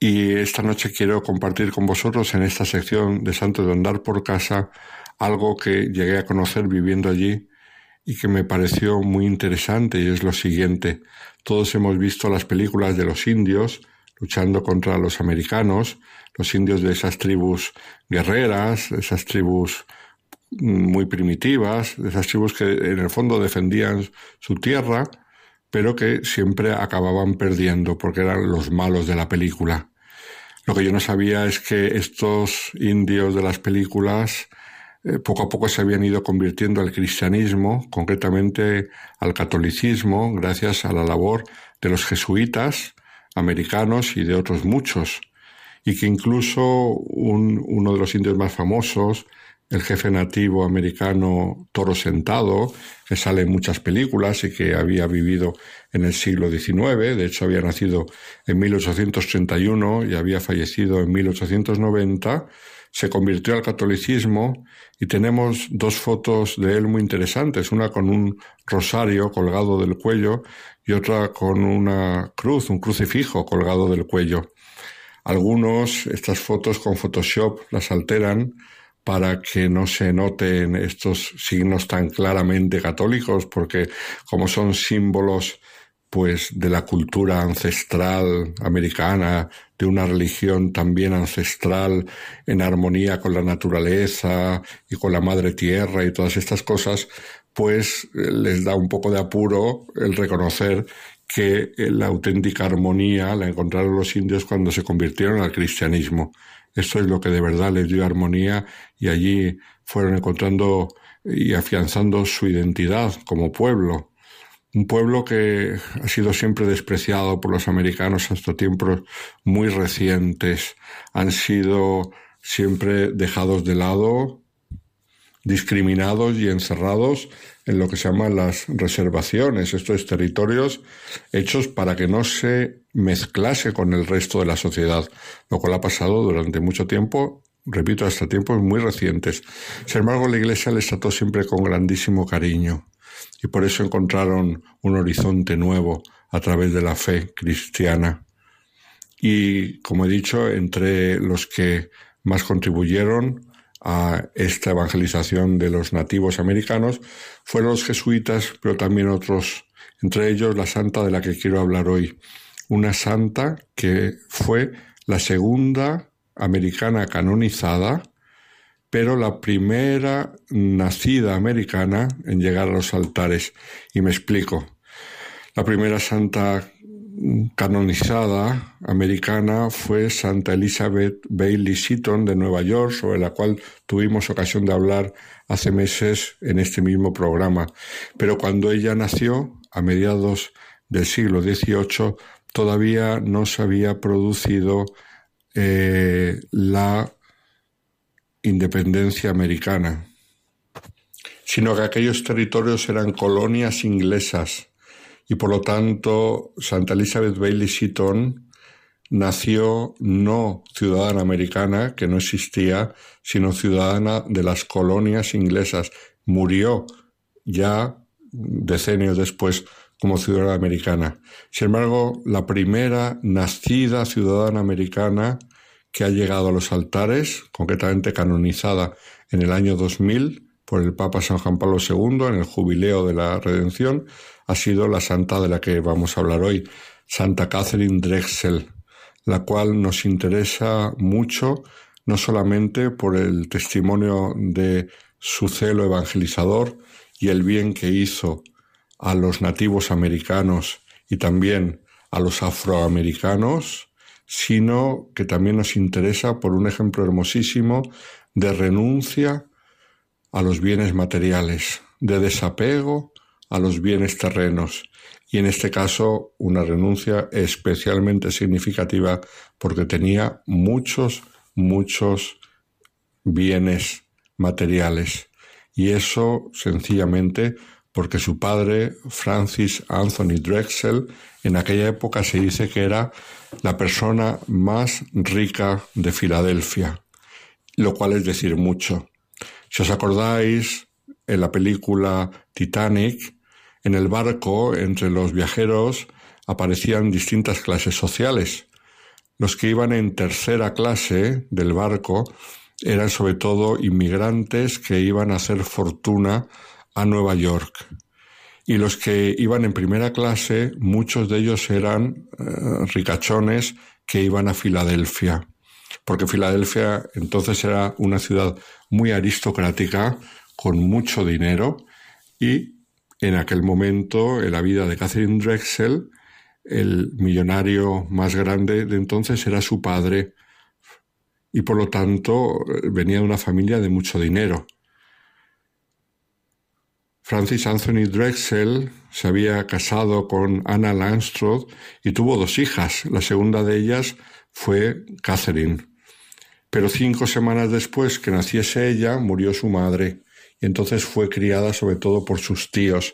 Y esta noche quiero compartir con vosotros en esta sección de Santo de Andar por Casa algo que llegué a conocer viviendo allí y que me pareció muy interesante y es lo siguiente. Todos hemos visto las películas de los indios luchando contra los americanos, los indios de esas tribus guerreras, esas tribus muy primitivas, de esas tribus que en el fondo defendían su tierra, pero que siempre acababan perdiendo porque eran los malos de la película. Lo que yo no sabía es que estos indios de las películas eh, poco a poco se habían ido convirtiendo al cristianismo, concretamente al catolicismo, gracias a la labor de los jesuitas americanos y de otros muchos, y que incluso uno de los indios más famosos, el jefe nativo americano Toro Sentado, que sale en muchas películas y que había vivido en el siglo XIX, de hecho había nacido en 1831 y había fallecido en 1890, se convirtió al catolicismo y tenemos dos fotos de él muy interesantes, una con un rosario colgado del cuello y otra con una cruz, un crucifijo colgado del cuello. Algunos estas fotos con Photoshop las alteran para que no se noten estos signos tan claramente católicos, porque como son símbolos pues de la cultura ancestral americana, de una religión también ancestral en armonía con la naturaleza y con la madre tierra y todas estas cosas, pues eh, les da un poco de apuro el reconocer que eh, la auténtica armonía la encontraron los indios cuando se convirtieron al cristianismo. Esto es lo que de verdad les dio armonía y allí fueron encontrando y afianzando su identidad como pueblo un pueblo que ha sido siempre despreciado por los americanos hasta tiempos muy recientes. Han sido siempre dejados de lado, discriminados y encerrados en lo que se llaman las reservaciones, estos territorios hechos para que no se mezclase con el resto de la sociedad, lo cual ha pasado durante mucho tiempo, repito, hasta tiempos muy recientes. Sin embargo, la Iglesia les trató siempre con grandísimo cariño y por eso encontraron un horizonte nuevo a través de la fe cristiana. Y, como he dicho, entre los que más contribuyeron a esta evangelización de los nativos americanos fueron los jesuitas, pero también otros, entre ellos la santa de la que quiero hablar hoy, una santa que fue la segunda americana canonizada pero la primera nacida americana en llegar a los altares. Y me explico. La primera santa canonizada americana fue Santa Elizabeth Bailey Seaton de Nueva York, sobre la cual tuvimos ocasión de hablar hace meses en este mismo programa. Pero cuando ella nació, a mediados del siglo XVIII, todavía no se había producido eh, la independencia americana, sino que aquellos territorios eran colonias inglesas y por lo tanto Santa Elizabeth Bailey Seaton nació no ciudadana americana, que no existía, sino ciudadana de las colonias inglesas. Murió ya decenios después como ciudadana americana. Sin embargo, la primera nacida ciudadana americana que ha llegado a los altares, concretamente canonizada en el año 2000 por el Papa San Juan Pablo II en el jubileo de la Redención, ha sido la santa de la que vamos a hablar hoy, Santa Catherine Drexel, la cual nos interesa mucho, no solamente por el testimonio de su celo evangelizador y el bien que hizo a los nativos americanos y también a los afroamericanos, sino que también nos interesa por un ejemplo hermosísimo de renuncia a los bienes materiales, de desapego a los bienes terrenos. Y en este caso una renuncia especialmente significativa porque tenía muchos, muchos bienes materiales. Y eso sencillamente porque su padre, Francis Anthony Drexel, en aquella época se dice que era la persona más rica de Filadelfia, lo cual es decir mucho. Si os acordáis, en la película Titanic, en el barco, entre los viajeros, aparecían distintas clases sociales. Los que iban en tercera clase del barco eran sobre todo inmigrantes que iban a hacer fortuna a Nueva York. Y los que iban en primera clase, muchos de ellos eran eh, ricachones que iban a Filadelfia, porque Filadelfia entonces era una ciudad muy aristocrática, con mucho dinero, y en aquel momento, en la vida de Catherine Drexel, el millonario más grande de entonces era su padre y por lo tanto venía de una familia de mucho dinero. Francis Anthony Drexel se había casado con Anna Langstroth y tuvo dos hijas. La segunda de ellas fue Catherine. Pero cinco semanas después que naciese ella, murió su madre y entonces fue criada sobre todo por sus tíos,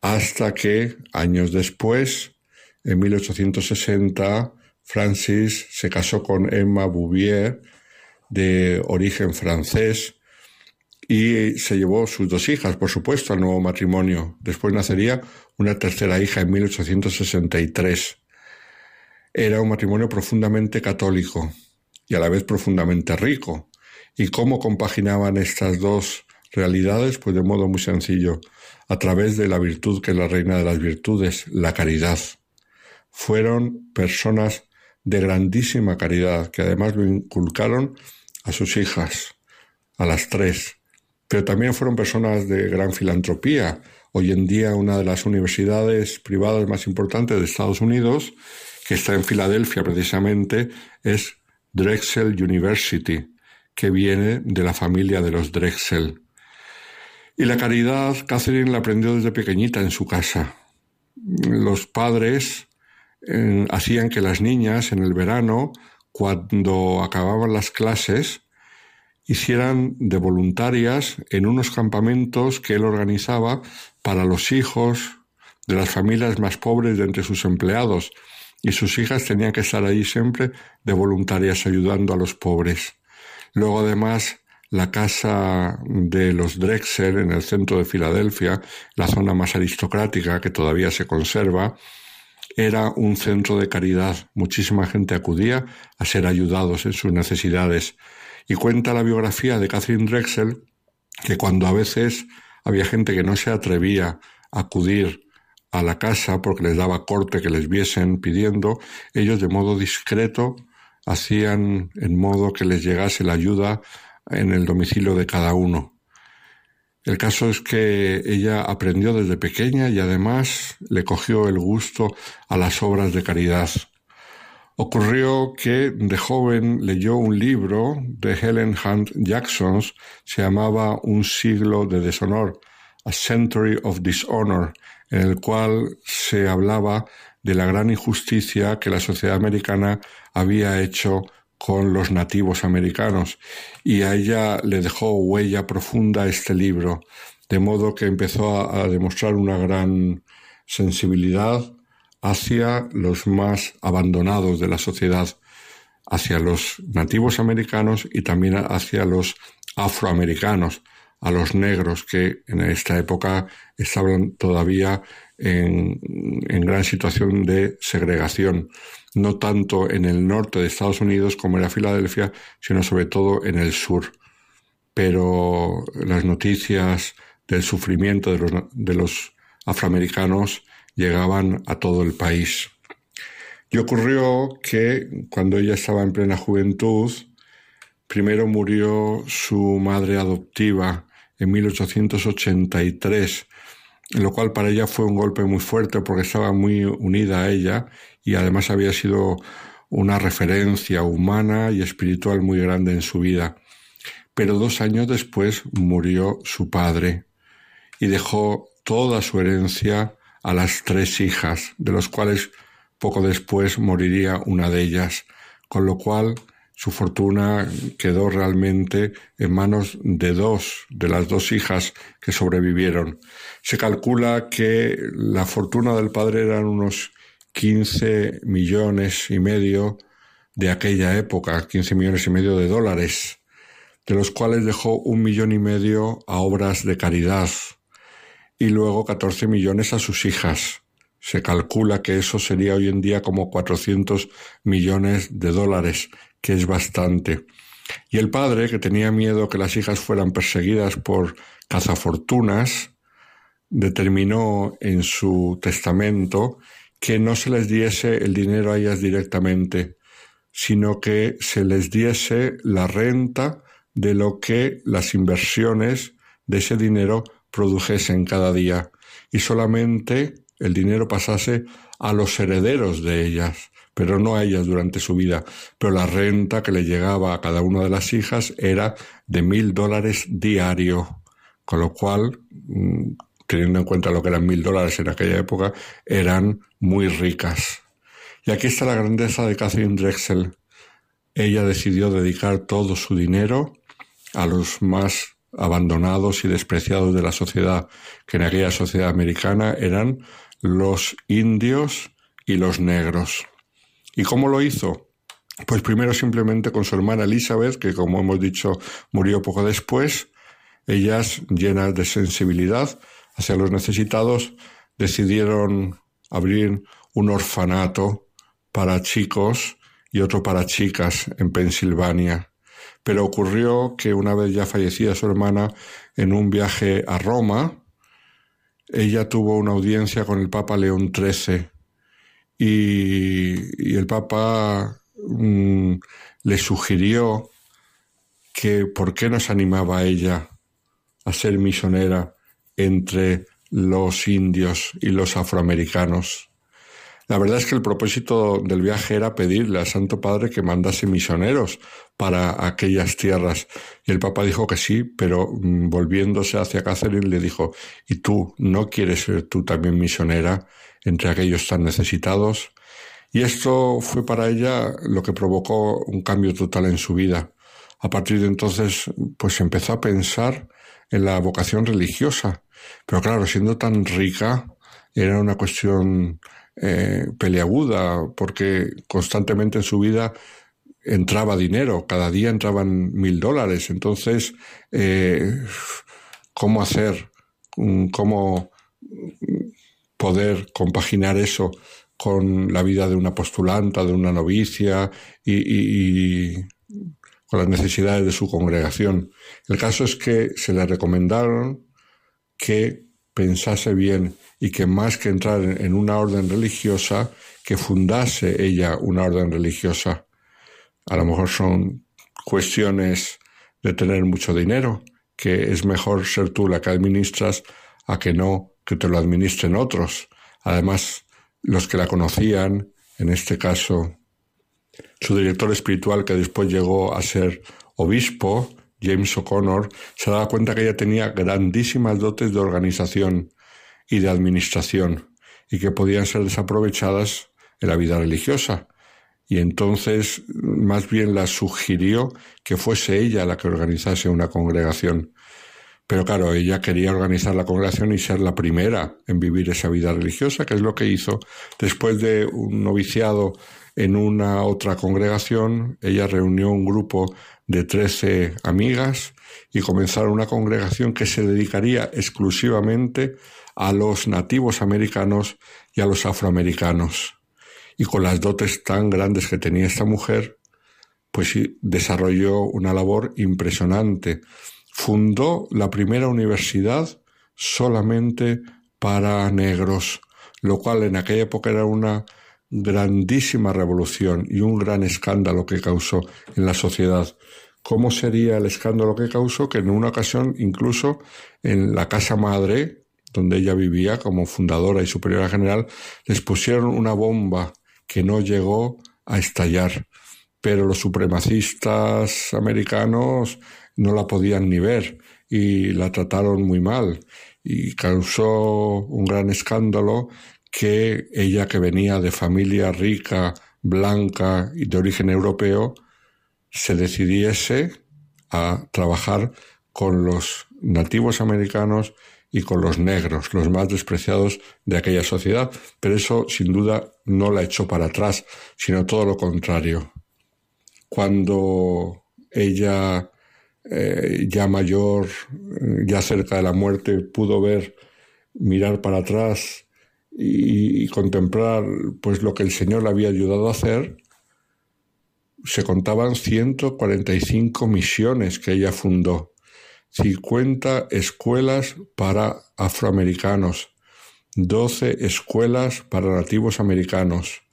hasta que, años después, en 1860, Francis se casó con Emma Bouvier, de origen francés, y se llevó sus dos hijas, por supuesto, al nuevo matrimonio. Después nacería una tercera hija en 1863. Era un matrimonio profundamente católico y a la vez profundamente rico. ¿Y cómo compaginaban estas dos realidades? Pues de modo muy sencillo, a través de la virtud que es la reina de las virtudes, la caridad. Fueron personas de grandísima caridad que además lo inculcaron a sus hijas, a las tres, pero también fueron personas de gran filantropía. Hoy en día una de las universidades privadas más importantes de Estados Unidos, que está en Filadelfia precisamente, es Drexel University, que viene de la familia de los Drexel. Y la caridad, Catherine la aprendió desde pequeñita en su casa. Los padres eh, hacían que las niñas en el verano, cuando acababan las clases, hicieran de voluntarias en unos campamentos que él organizaba para los hijos de las familias más pobres de entre sus empleados, y sus hijas tenían que estar allí siempre de voluntarias ayudando a los pobres. Luego además la casa de los Drexel en el centro de Filadelfia, la zona más aristocrática que todavía se conserva, era un centro de caridad. Muchísima gente acudía a ser ayudados en sus necesidades. Y cuenta la biografía de Catherine Drexel que cuando a veces había gente que no se atrevía a acudir a la casa porque les daba corte que les viesen pidiendo, ellos de modo discreto hacían en modo que les llegase la ayuda en el domicilio de cada uno. El caso es que ella aprendió desde pequeña y además le cogió el gusto a las obras de caridad. Ocurrió que de joven leyó un libro de Helen Hunt Jackson, se llamaba Un siglo de deshonor, A Century of Dishonor, en el cual se hablaba de la gran injusticia que la sociedad americana había hecho con los nativos americanos. Y a ella le dejó huella profunda este libro, de modo que empezó a, demostrar una gran sensibilidad hacia los más abandonados de la sociedad, hacia los nativos americanos y también hacia los afroamericanos, a los negros que en esta época estaban todavía en, en gran situación de segregación no tanto en el norte de Estados Unidos como era Filadelfia, sino sobre todo en el sur. Pero las noticias del sufrimiento de los, de los afroamericanos llegaban a todo el país. Y ocurrió que cuando ella estaba en plena juventud, primero murió su madre adoptiva en 1883, lo cual para ella fue un golpe muy fuerte porque estaba muy unida a ella y además había sido una referencia humana y espiritual muy grande en su vida. Pero dos años después murió su padre y dejó toda su herencia a las tres hijas, de los cuales poco después moriría una de ellas, con lo cual su fortuna quedó realmente en manos de dos de las dos hijas que sobrevivieron. Se calcula que la fortuna del padre eran unos 15 millones y medio de aquella época, 15 millones y medio de dólares, de los cuales dejó un millón y medio a obras de caridad y luego 14 millones a sus hijas. Se calcula que eso sería hoy en día como 400 millones de dólares, que es bastante. Y el padre, que tenía miedo que las hijas fueran perseguidas por cazafortunas, determinó en su testamento que no se les diese el dinero a ellas directamente, sino que se les diese la renta de lo que las inversiones de ese dinero produjesen cada día y solamente el dinero pasase a los herederos de ellas, pero no a ellas durante su vida. Pero la renta que le llegaba a cada una de las hijas era de mil dólares diario, con lo cual mm, teniendo en cuenta lo que eran mil dólares en aquella época, eran muy ricas. Y aquí está la grandeza de Catherine Drexel. Ella decidió dedicar todo su dinero a los más abandonados y despreciados de la sociedad, que en aquella sociedad americana eran los indios y los negros. ¿Y cómo lo hizo? Pues primero simplemente con su hermana Elizabeth, que como hemos dicho murió poco después, ellas llenas de sensibilidad hacia los necesitados, decidieron abrir un orfanato para chicos y otro para chicas en Pensilvania. Pero ocurrió que una vez ya fallecida su hermana en un viaje a Roma, ella tuvo una audiencia con el Papa León XIII y, el Papa mm, le sugirió que por qué nos animaba a ella a ser misionera entre los indios y los afroamericanos. La verdad es que el propósito del viaje era pedirle al Santo Padre que mandase misioneros para aquellas tierras. Y el Papa dijo que sí, pero mm, volviéndose hacia Catherine le dijo, ¿y tú no quieres ser tú también misionera entre aquellos tan necesitados? Y esto fue para ella lo que provocó un cambio total en su vida. A partir de entonces, pues empezó a pensar en la vocación religiosa pero claro, siendo tan rica, era una cuestión eh, peleaguda, porque constantemente en su vida entraba dinero, cada día entraban mil dólares. Entonces, eh, ¿cómo hacer? ¿Cómo poder compaginar eso con la vida de una postulanta, de una novicia y, y con las necesidades de su congregación? El caso es que se le recomendaron que pensase bien y que más que entrar en una orden religiosa, que fundase ella una orden religiosa. A lo mejor son cuestiones de tener mucho dinero que es mejor ser tú la que administras a que no que te lo administren otros. Además, los que la conocían, en este caso, su director espiritual que después llegó a ser obispo, James O'Connor, se daba cuenta que ella tenía grandísimas dotes de organización y de administración y que podían ser desaprovechadas en la vida religiosa. Y entonces más bien la sugirió que fuese ella la que organizase una congregación. Pero claro, ella quería organizar la congregación y ser la primera en vivir esa vida religiosa, que es lo que hizo. Después de un noviciado en una otra congregación, ella reunió un grupo de trece amigas y comenzaron una congregación que se dedicaría exclusivamente a los nativos americanos y a los afroamericanos. Y con las dotes tan grandes que tenía esta mujer, pues desarrolló una labor impresionante fundó la primera universidad solamente para negros, lo cual en aquella época era una grandísima revolución y un gran escándalo que causó en la sociedad. ¿Cómo sería el escándalo que causó? Que en una ocasión, incluso en la casa madre, donde ella vivía como fundadora y superiora general, les pusieron una bomba que no llegó a estallar. Pero los supremacistas americanos no la podían ni ver y la trataron muy mal y causó un gran escándalo que ella que venía de familia rica, blanca y de origen europeo, se decidiese a trabajar con los nativos americanos y con los negros, los más despreciados de aquella sociedad. Pero eso sin duda no la echó para atrás, sino todo lo contrario. Cuando ella eh, ya mayor, eh, ya cerca de la muerte, pudo ver, mirar para atrás y, contemplar pues lo que el Señor le había ayudado a hacer, se contaban 145 misiones que ella fundó, 50 escuelas para afroamericanos, 12 escuelas para nativos americanos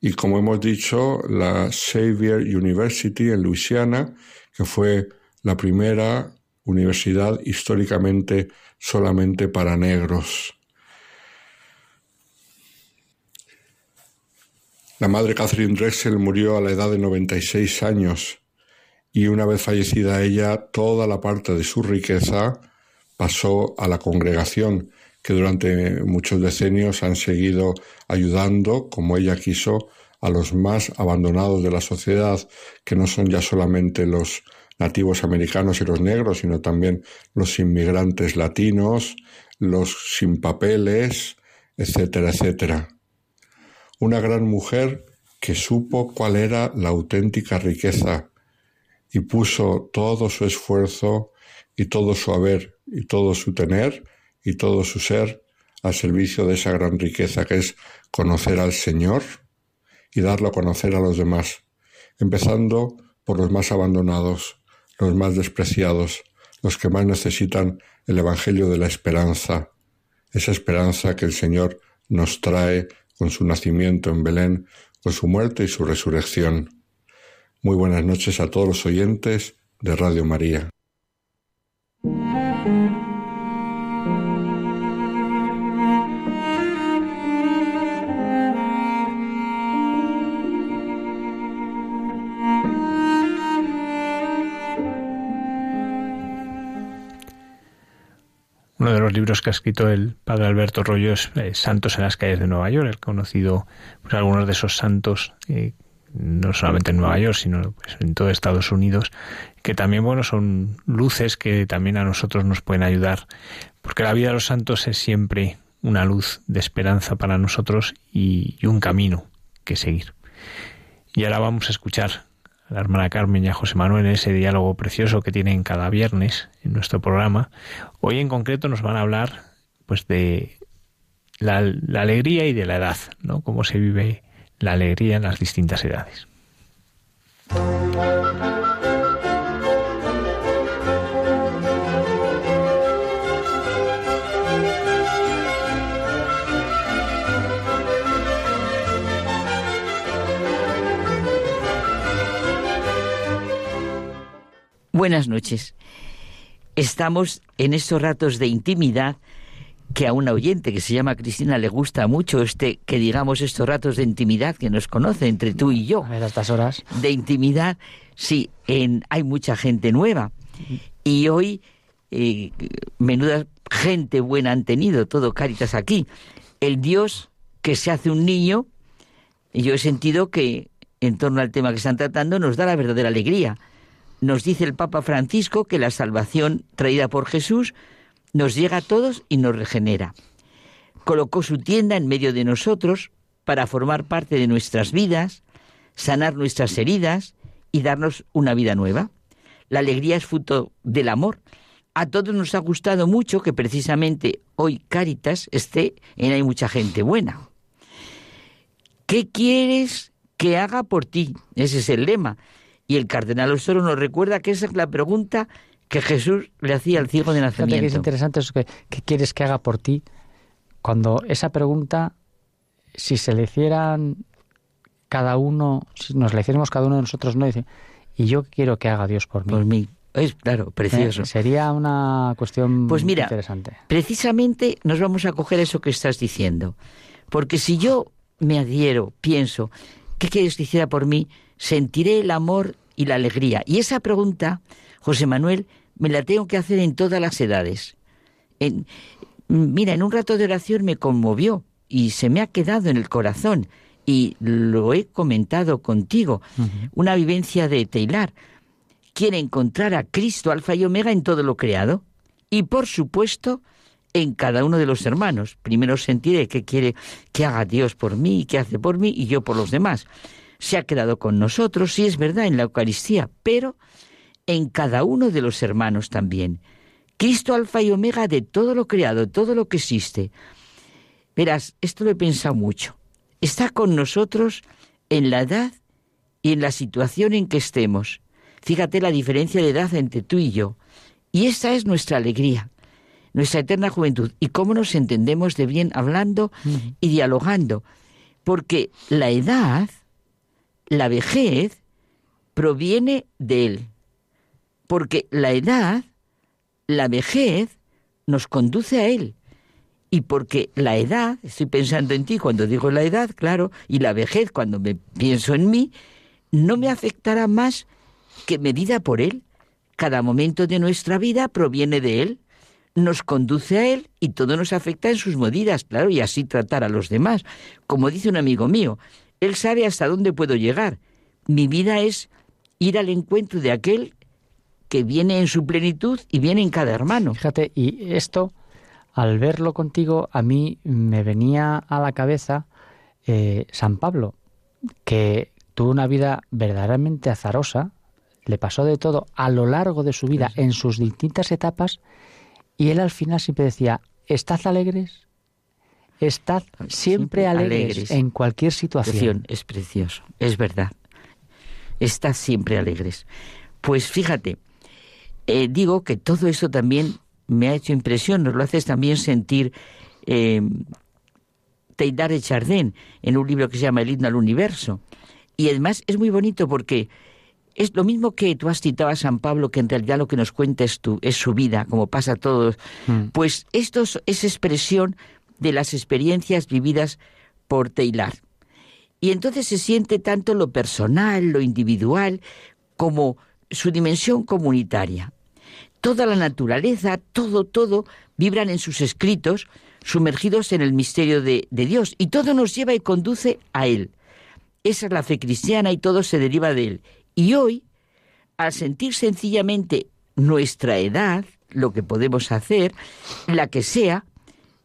y como hemos dicho, la Xavier University en Luisiana, que fue la primera universidad históricamente solamente para negros. La madre Catherine Drexel murió a la edad de 96 años y una vez fallecida ella, toda la parte de su riqueza pasó a la congregación, que durante muchos decenios han seguido ayudando, como ella quiso, a los más abandonados de la sociedad, que no son ya solamente los nativos americanos y los negros, sino también los inmigrantes latinos, los sin papeles, etcétera, etcétera. Una gran mujer que supo cuál era la auténtica riqueza y puso todo su esfuerzo y todo su haber y todo su tener y todo su ser al servicio de esa gran riqueza que es conocer al Señor y darlo a conocer a los demás, empezando por los más abandonados, los más despreciados, los que más necesitan el Evangelio de la esperanza, esa esperanza que el Señor nos trae con su nacimiento en Belén, con su muerte y su resurrección. Muy buenas noches a todos los oyentes de Radio María. Uno de los libros que ha escrito el padre Alberto Rollo es eh, Santos en las calles de Nueva York. Él conocido pues, algunos de esos santos, eh, no solamente en Nueva York, sino pues, en todo Estados Unidos, que también bueno son luces que también a nosotros nos pueden ayudar, porque la vida de los santos es siempre una luz de esperanza para nosotros y un camino que seguir. Y ahora vamos a escuchar a la hermana Carmen y a José Manuel en ese diálogo precioso que tienen cada viernes en nuestro programa. Hoy en concreto nos van a hablar pues de la, la alegría y de la edad, ¿no? Cómo se vive la alegría en las distintas edades. Buenas noches. estamos en estos ratos de intimidad que a una oyente que se llama Cristina le gusta mucho este que digamos estos ratos de intimidad que nos conoce entre tú y yo. A ver, estas horas. De intimidad, sí, en, hay mucha gente nueva. Y hoy, eh, menuda gente buena han tenido, todo Caritas aquí. El Dios que se hace un niño, y yo he sentido que en torno al tema que están tratando nos da la verdadera alegría. Nos dice el Papa Francisco que la salvación traída por Jesús nos llega a todos y nos regenera. Colocó su tienda en medio de nosotros para formar parte de nuestras vidas, sanar nuestras heridas y darnos una vida nueva. La alegría es fruto del amor. A todos nos ha gustado mucho que precisamente hoy Cáritas esté en Hay mucha gente buena. ¿Qué quieres que haga por ti? Ese es el lema. Y el cardenal Osoro nos recuerda que esa es la pregunta que Jesús le hacía al ciego de nacimiento. Fíjate que es interesante eso que, ¿qué quieres que haga por ti? Cuando esa pregunta, si se le hicieran cada uno, si nos la hiciéramos cada uno de nosotros, no dice, y yo quiero que haga Dios por mí. Por mí. Es claro, precioso. Eh, sería una cuestión pues mira, interesante. Precisamente nos vamos a coger eso que estás diciendo. Porque si yo me adhiero, pienso, ¿qué quieres que hiciera por mí? Sentiré el amor y la alegría. Y esa pregunta, José Manuel, me la tengo que hacer en todas las edades. En, mira, en un rato de oración me conmovió y se me ha quedado en el corazón y lo he comentado contigo. Una vivencia de Teilar. Quiere encontrar a Cristo, Alfa y Omega, en todo lo creado y, por supuesto, en cada uno de los hermanos. Primero sentiré que quiere que haga Dios por mí, que hace por mí y yo por los demás. Se ha quedado con nosotros, sí es verdad, en la Eucaristía, pero en cada uno de los hermanos también. Cristo alfa y omega de todo lo creado, todo lo que existe. Verás, esto lo he pensado mucho. Está con nosotros en la edad y en la situación en que estemos. Fíjate la diferencia de edad entre tú y yo. Y esta es nuestra alegría, nuestra eterna juventud. Y cómo nos entendemos de bien hablando y dialogando. Porque la edad, la vejez, proviene de Él porque la edad, la vejez, nos conduce a Él. Y porque la edad, estoy pensando en ti cuando digo la edad, claro, y la vejez cuando me pienso en mí, no me afectará más que medida por Él. Cada momento de nuestra vida proviene de Él, nos conduce a Él y todo nos afecta en sus medidas, claro, y así tratar a los demás. Como dice un amigo mío, Él sabe hasta dónde puedo llegar. Mi vida es ir al encuentro de aquel que viene en su plenitud y viene en cada hermano. Fíjate, y esto, al verlo contigo, a mí me venía a la cabeza eh, San Pablo, que tuvo una vida verdaderamente azarosa, le pasó de todo a lo largo de su vida, en sus distintas etapas, y él al final siempre decía, estad alegres, estad siempre, alegres, en cualquier situación. Es precioso, es verdad. Estad siempre alegres. Pues fíjate, eh, digo que todo eso también me ha hecho impresión, nos lo haces también sentir eh, Teilhard Chardin en un libro que se llama El himno al universo. Y además es muy bonito porque es lo mismo que tú has citado a San Pablo, que en realidad lo que nos cuenta es, es su vida, como pasa a todos. Mm. Pues esto es expresión de las experiencias vividas por Teilhard. Y entonces se siente tanto lo personal, lo individual, como su dimensión comunitaria toda la naturaleza, todo, todo, vibran en sus escritos, sumergidos en el misterio de, Dios, y todo nos lleva y conduce a Él. Esa es la fe cristiana y todo se deriva de Él. Y hoy, al sentir sencillamente nuestra edad, lo que podemos hacer, la que sea,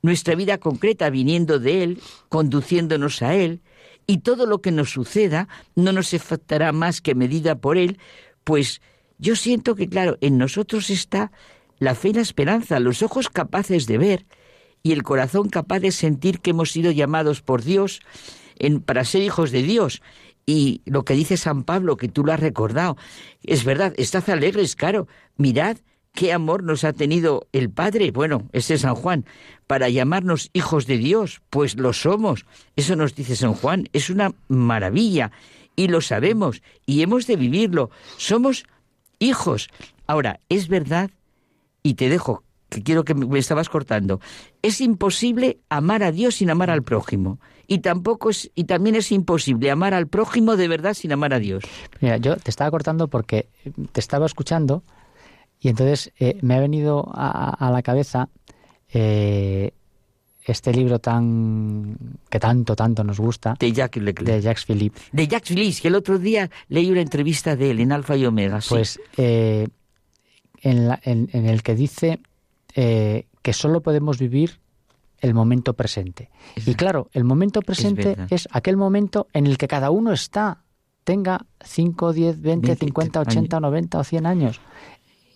nuestra vida concreta viniendo de Él, conduciéndonos a Él, y todo lo que nos suceda no nos afectará más que medida por Él, pues yo siento que, claro, en nosotros está la fe y la esperanza, los ojos capaces de ver y el corazón capaz de sentir que hemos sido llamados por Dios en, para ser hijos de Dios. Y lo que dice San Pablo, que tú lo has recordado, es verdad, estad alegres, claro, mirad qué amor nos ha tenido el Padre, bueno, ese es San Juan, para llamarnos hijos de Dios, pues lo somos. Eso nos dice San Juan, es una maravilla y lo sabemos y hemos de vivirlo. Somos hijos. Ahora, es verdad y te dejo, que quiero que me estabas cortando, es imposible amar a Dios sin amar al prójimo. Y tampoco es, y también es imposible amar al prójimo de verdad sin amar a Dios. Mira, yo te estaba cortando porque te estaba escuchando y entonces eh, me ha venido a, la cabeza eh, este libro tan que tanto, tanto nos gusta. De Jacques Leclerc. De Jacques Philippe. De Jacques Philippe, que el otro día leí una entrevista de él en Alfa y Omega. Pues eh, en, en, el que dice eh, que solo podemos vivir el momento presente. Y claro, el momento presente es, aquel momento en el que cada uno está, tenga 5, 10, 20, 50, 80, 90 o 100 años.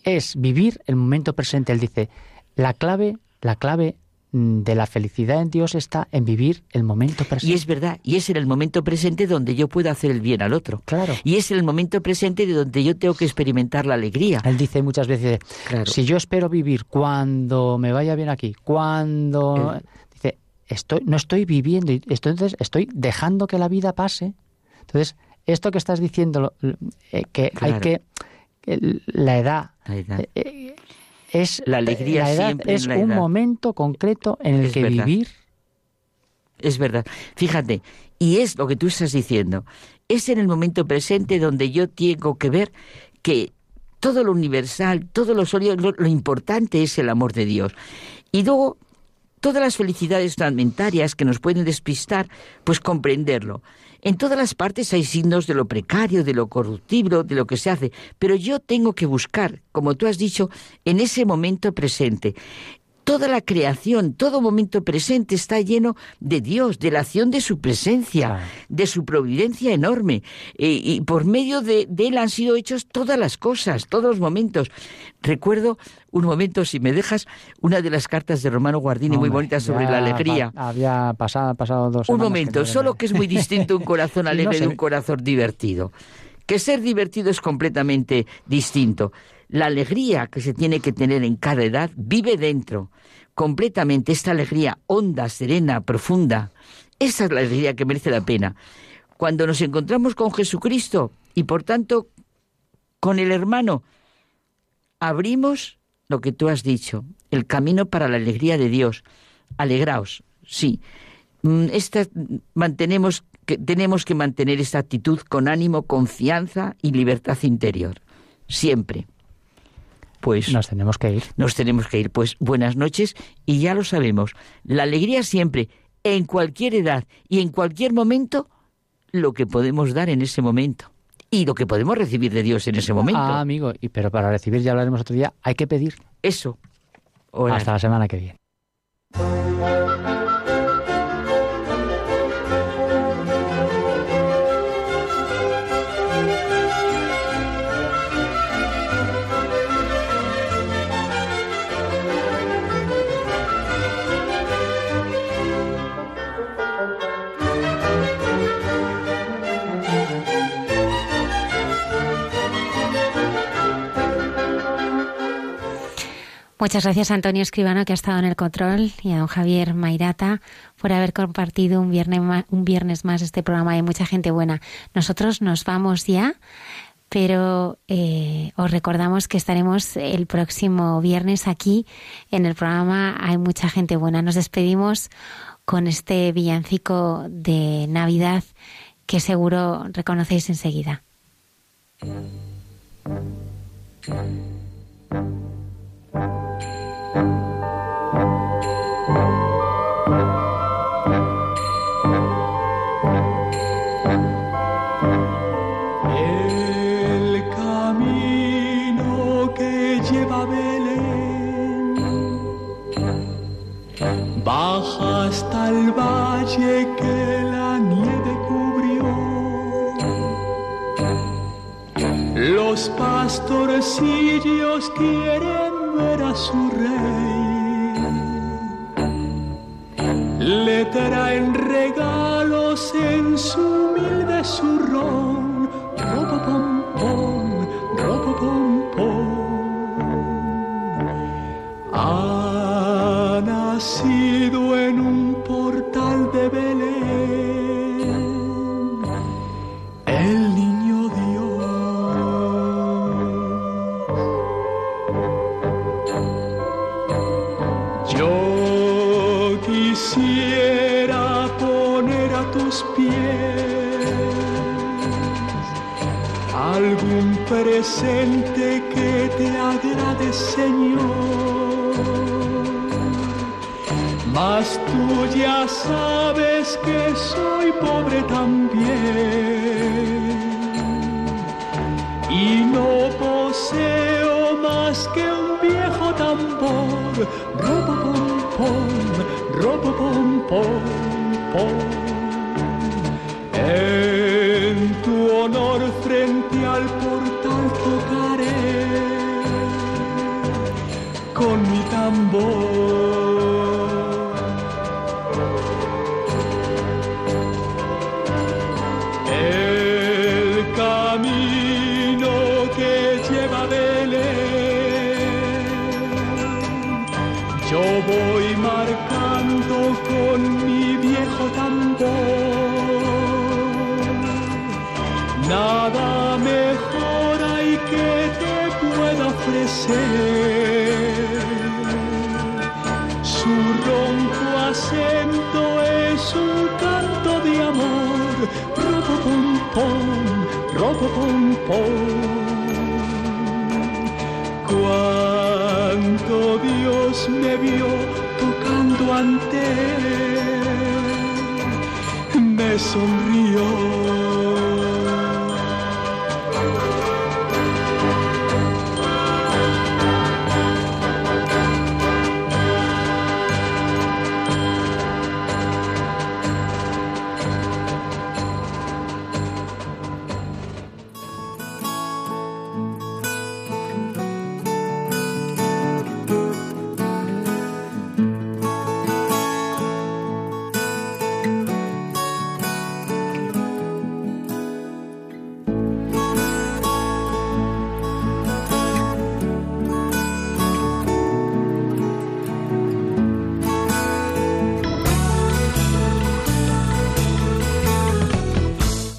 Es vivir el momento presente. Él dice, la clave, la clave de la felicidad en Dios está en vivir el momento presente. Y es verdad, y es en el momento presente donde yo puedo hacer el bien al otro. Claro. Y es en el momento presente de donde yo tengo que experimentar la alegría. Él dice muchas veces, si yo espero vivir cuando me vaya bien aquí, cuando... Dice, estoy, no estoy viviendo, entonces estoy dejando que la vida pase. Entonces, esto que estás diciendo, eh, que hay que... La edad, la edad. Eh, eh, es la alegría es un momento concreto en el que vivir. Es verdad. Fíjate y es lo que tú estás diciendo. Es en el momento presente donde yo tengo que ver que todo lo universal todo lo sólido lo importante es el amor de Dios. Y luego todas las felicidades fragmentarias que nos pueden despistar pues comprenderlo en todas las partes hay signos de lo precario, de lo corruptible, de lo que se hace, pero yo tengo que buscar, como tú has dicho, en ese momento presente. Toda la creación, todo momento presente está lleno de Dios, de la acción de su presencia, de su providencia enorme. Eh, y por medio de, Él han sido hechos todas las cosas, todos los momentos. Recuerdo un momento, si me dejas, una de las cartas de Romano Guardini muy bonita sobre la alegría. había pasado, pasado dos Un momento, solo que es muy distinto un corazón alegre de un corazón divertido. Que ser divertido es completamente distinto. La alegría que se tiene que tener en cada edad vive dentro, completamente, esta alegría honda, serena, profunda. Esa es la alegría que merece la pena. Cuando nos encontramos con Jesucristo y por tanto con el hermano, abrimos lo que tú has dicho, el camino para la alegría de Dios. Alegraos, sí. Mm, esta, mantenemos que, tenemos que mantener esta actitud con ánimo, confianza y libertad interior. Siempre pues nos tenemos que ir. Nos tenemos que ir. Pues buenas noches y ya lo sabemos. La alegría siempre, en cualquier edad y en cualquier momento, lo que podemos dar en ese momento y lo que podemos recibir de Dios en ese momento. Ah, amigo, y pero para recibir ya hablaremos otro día, hay que pedir. Eso. Hasta la semana que viene. Muchas gracias a Antonio Escribano, que ha estado en el control, y a don Javier Mairata por haber compartido un viernes un viernes más este programa de mucha gente buena. Nosotros nos vamos ya, pero eh, os recordamos que estaremos el próximo viernes aquí en el programa Hay mucha gente buena. Nos despedimos con este villancico de Navidad que seguro reconocéis enseguida. Los pastorcillos quieren ver a su rey. Le traen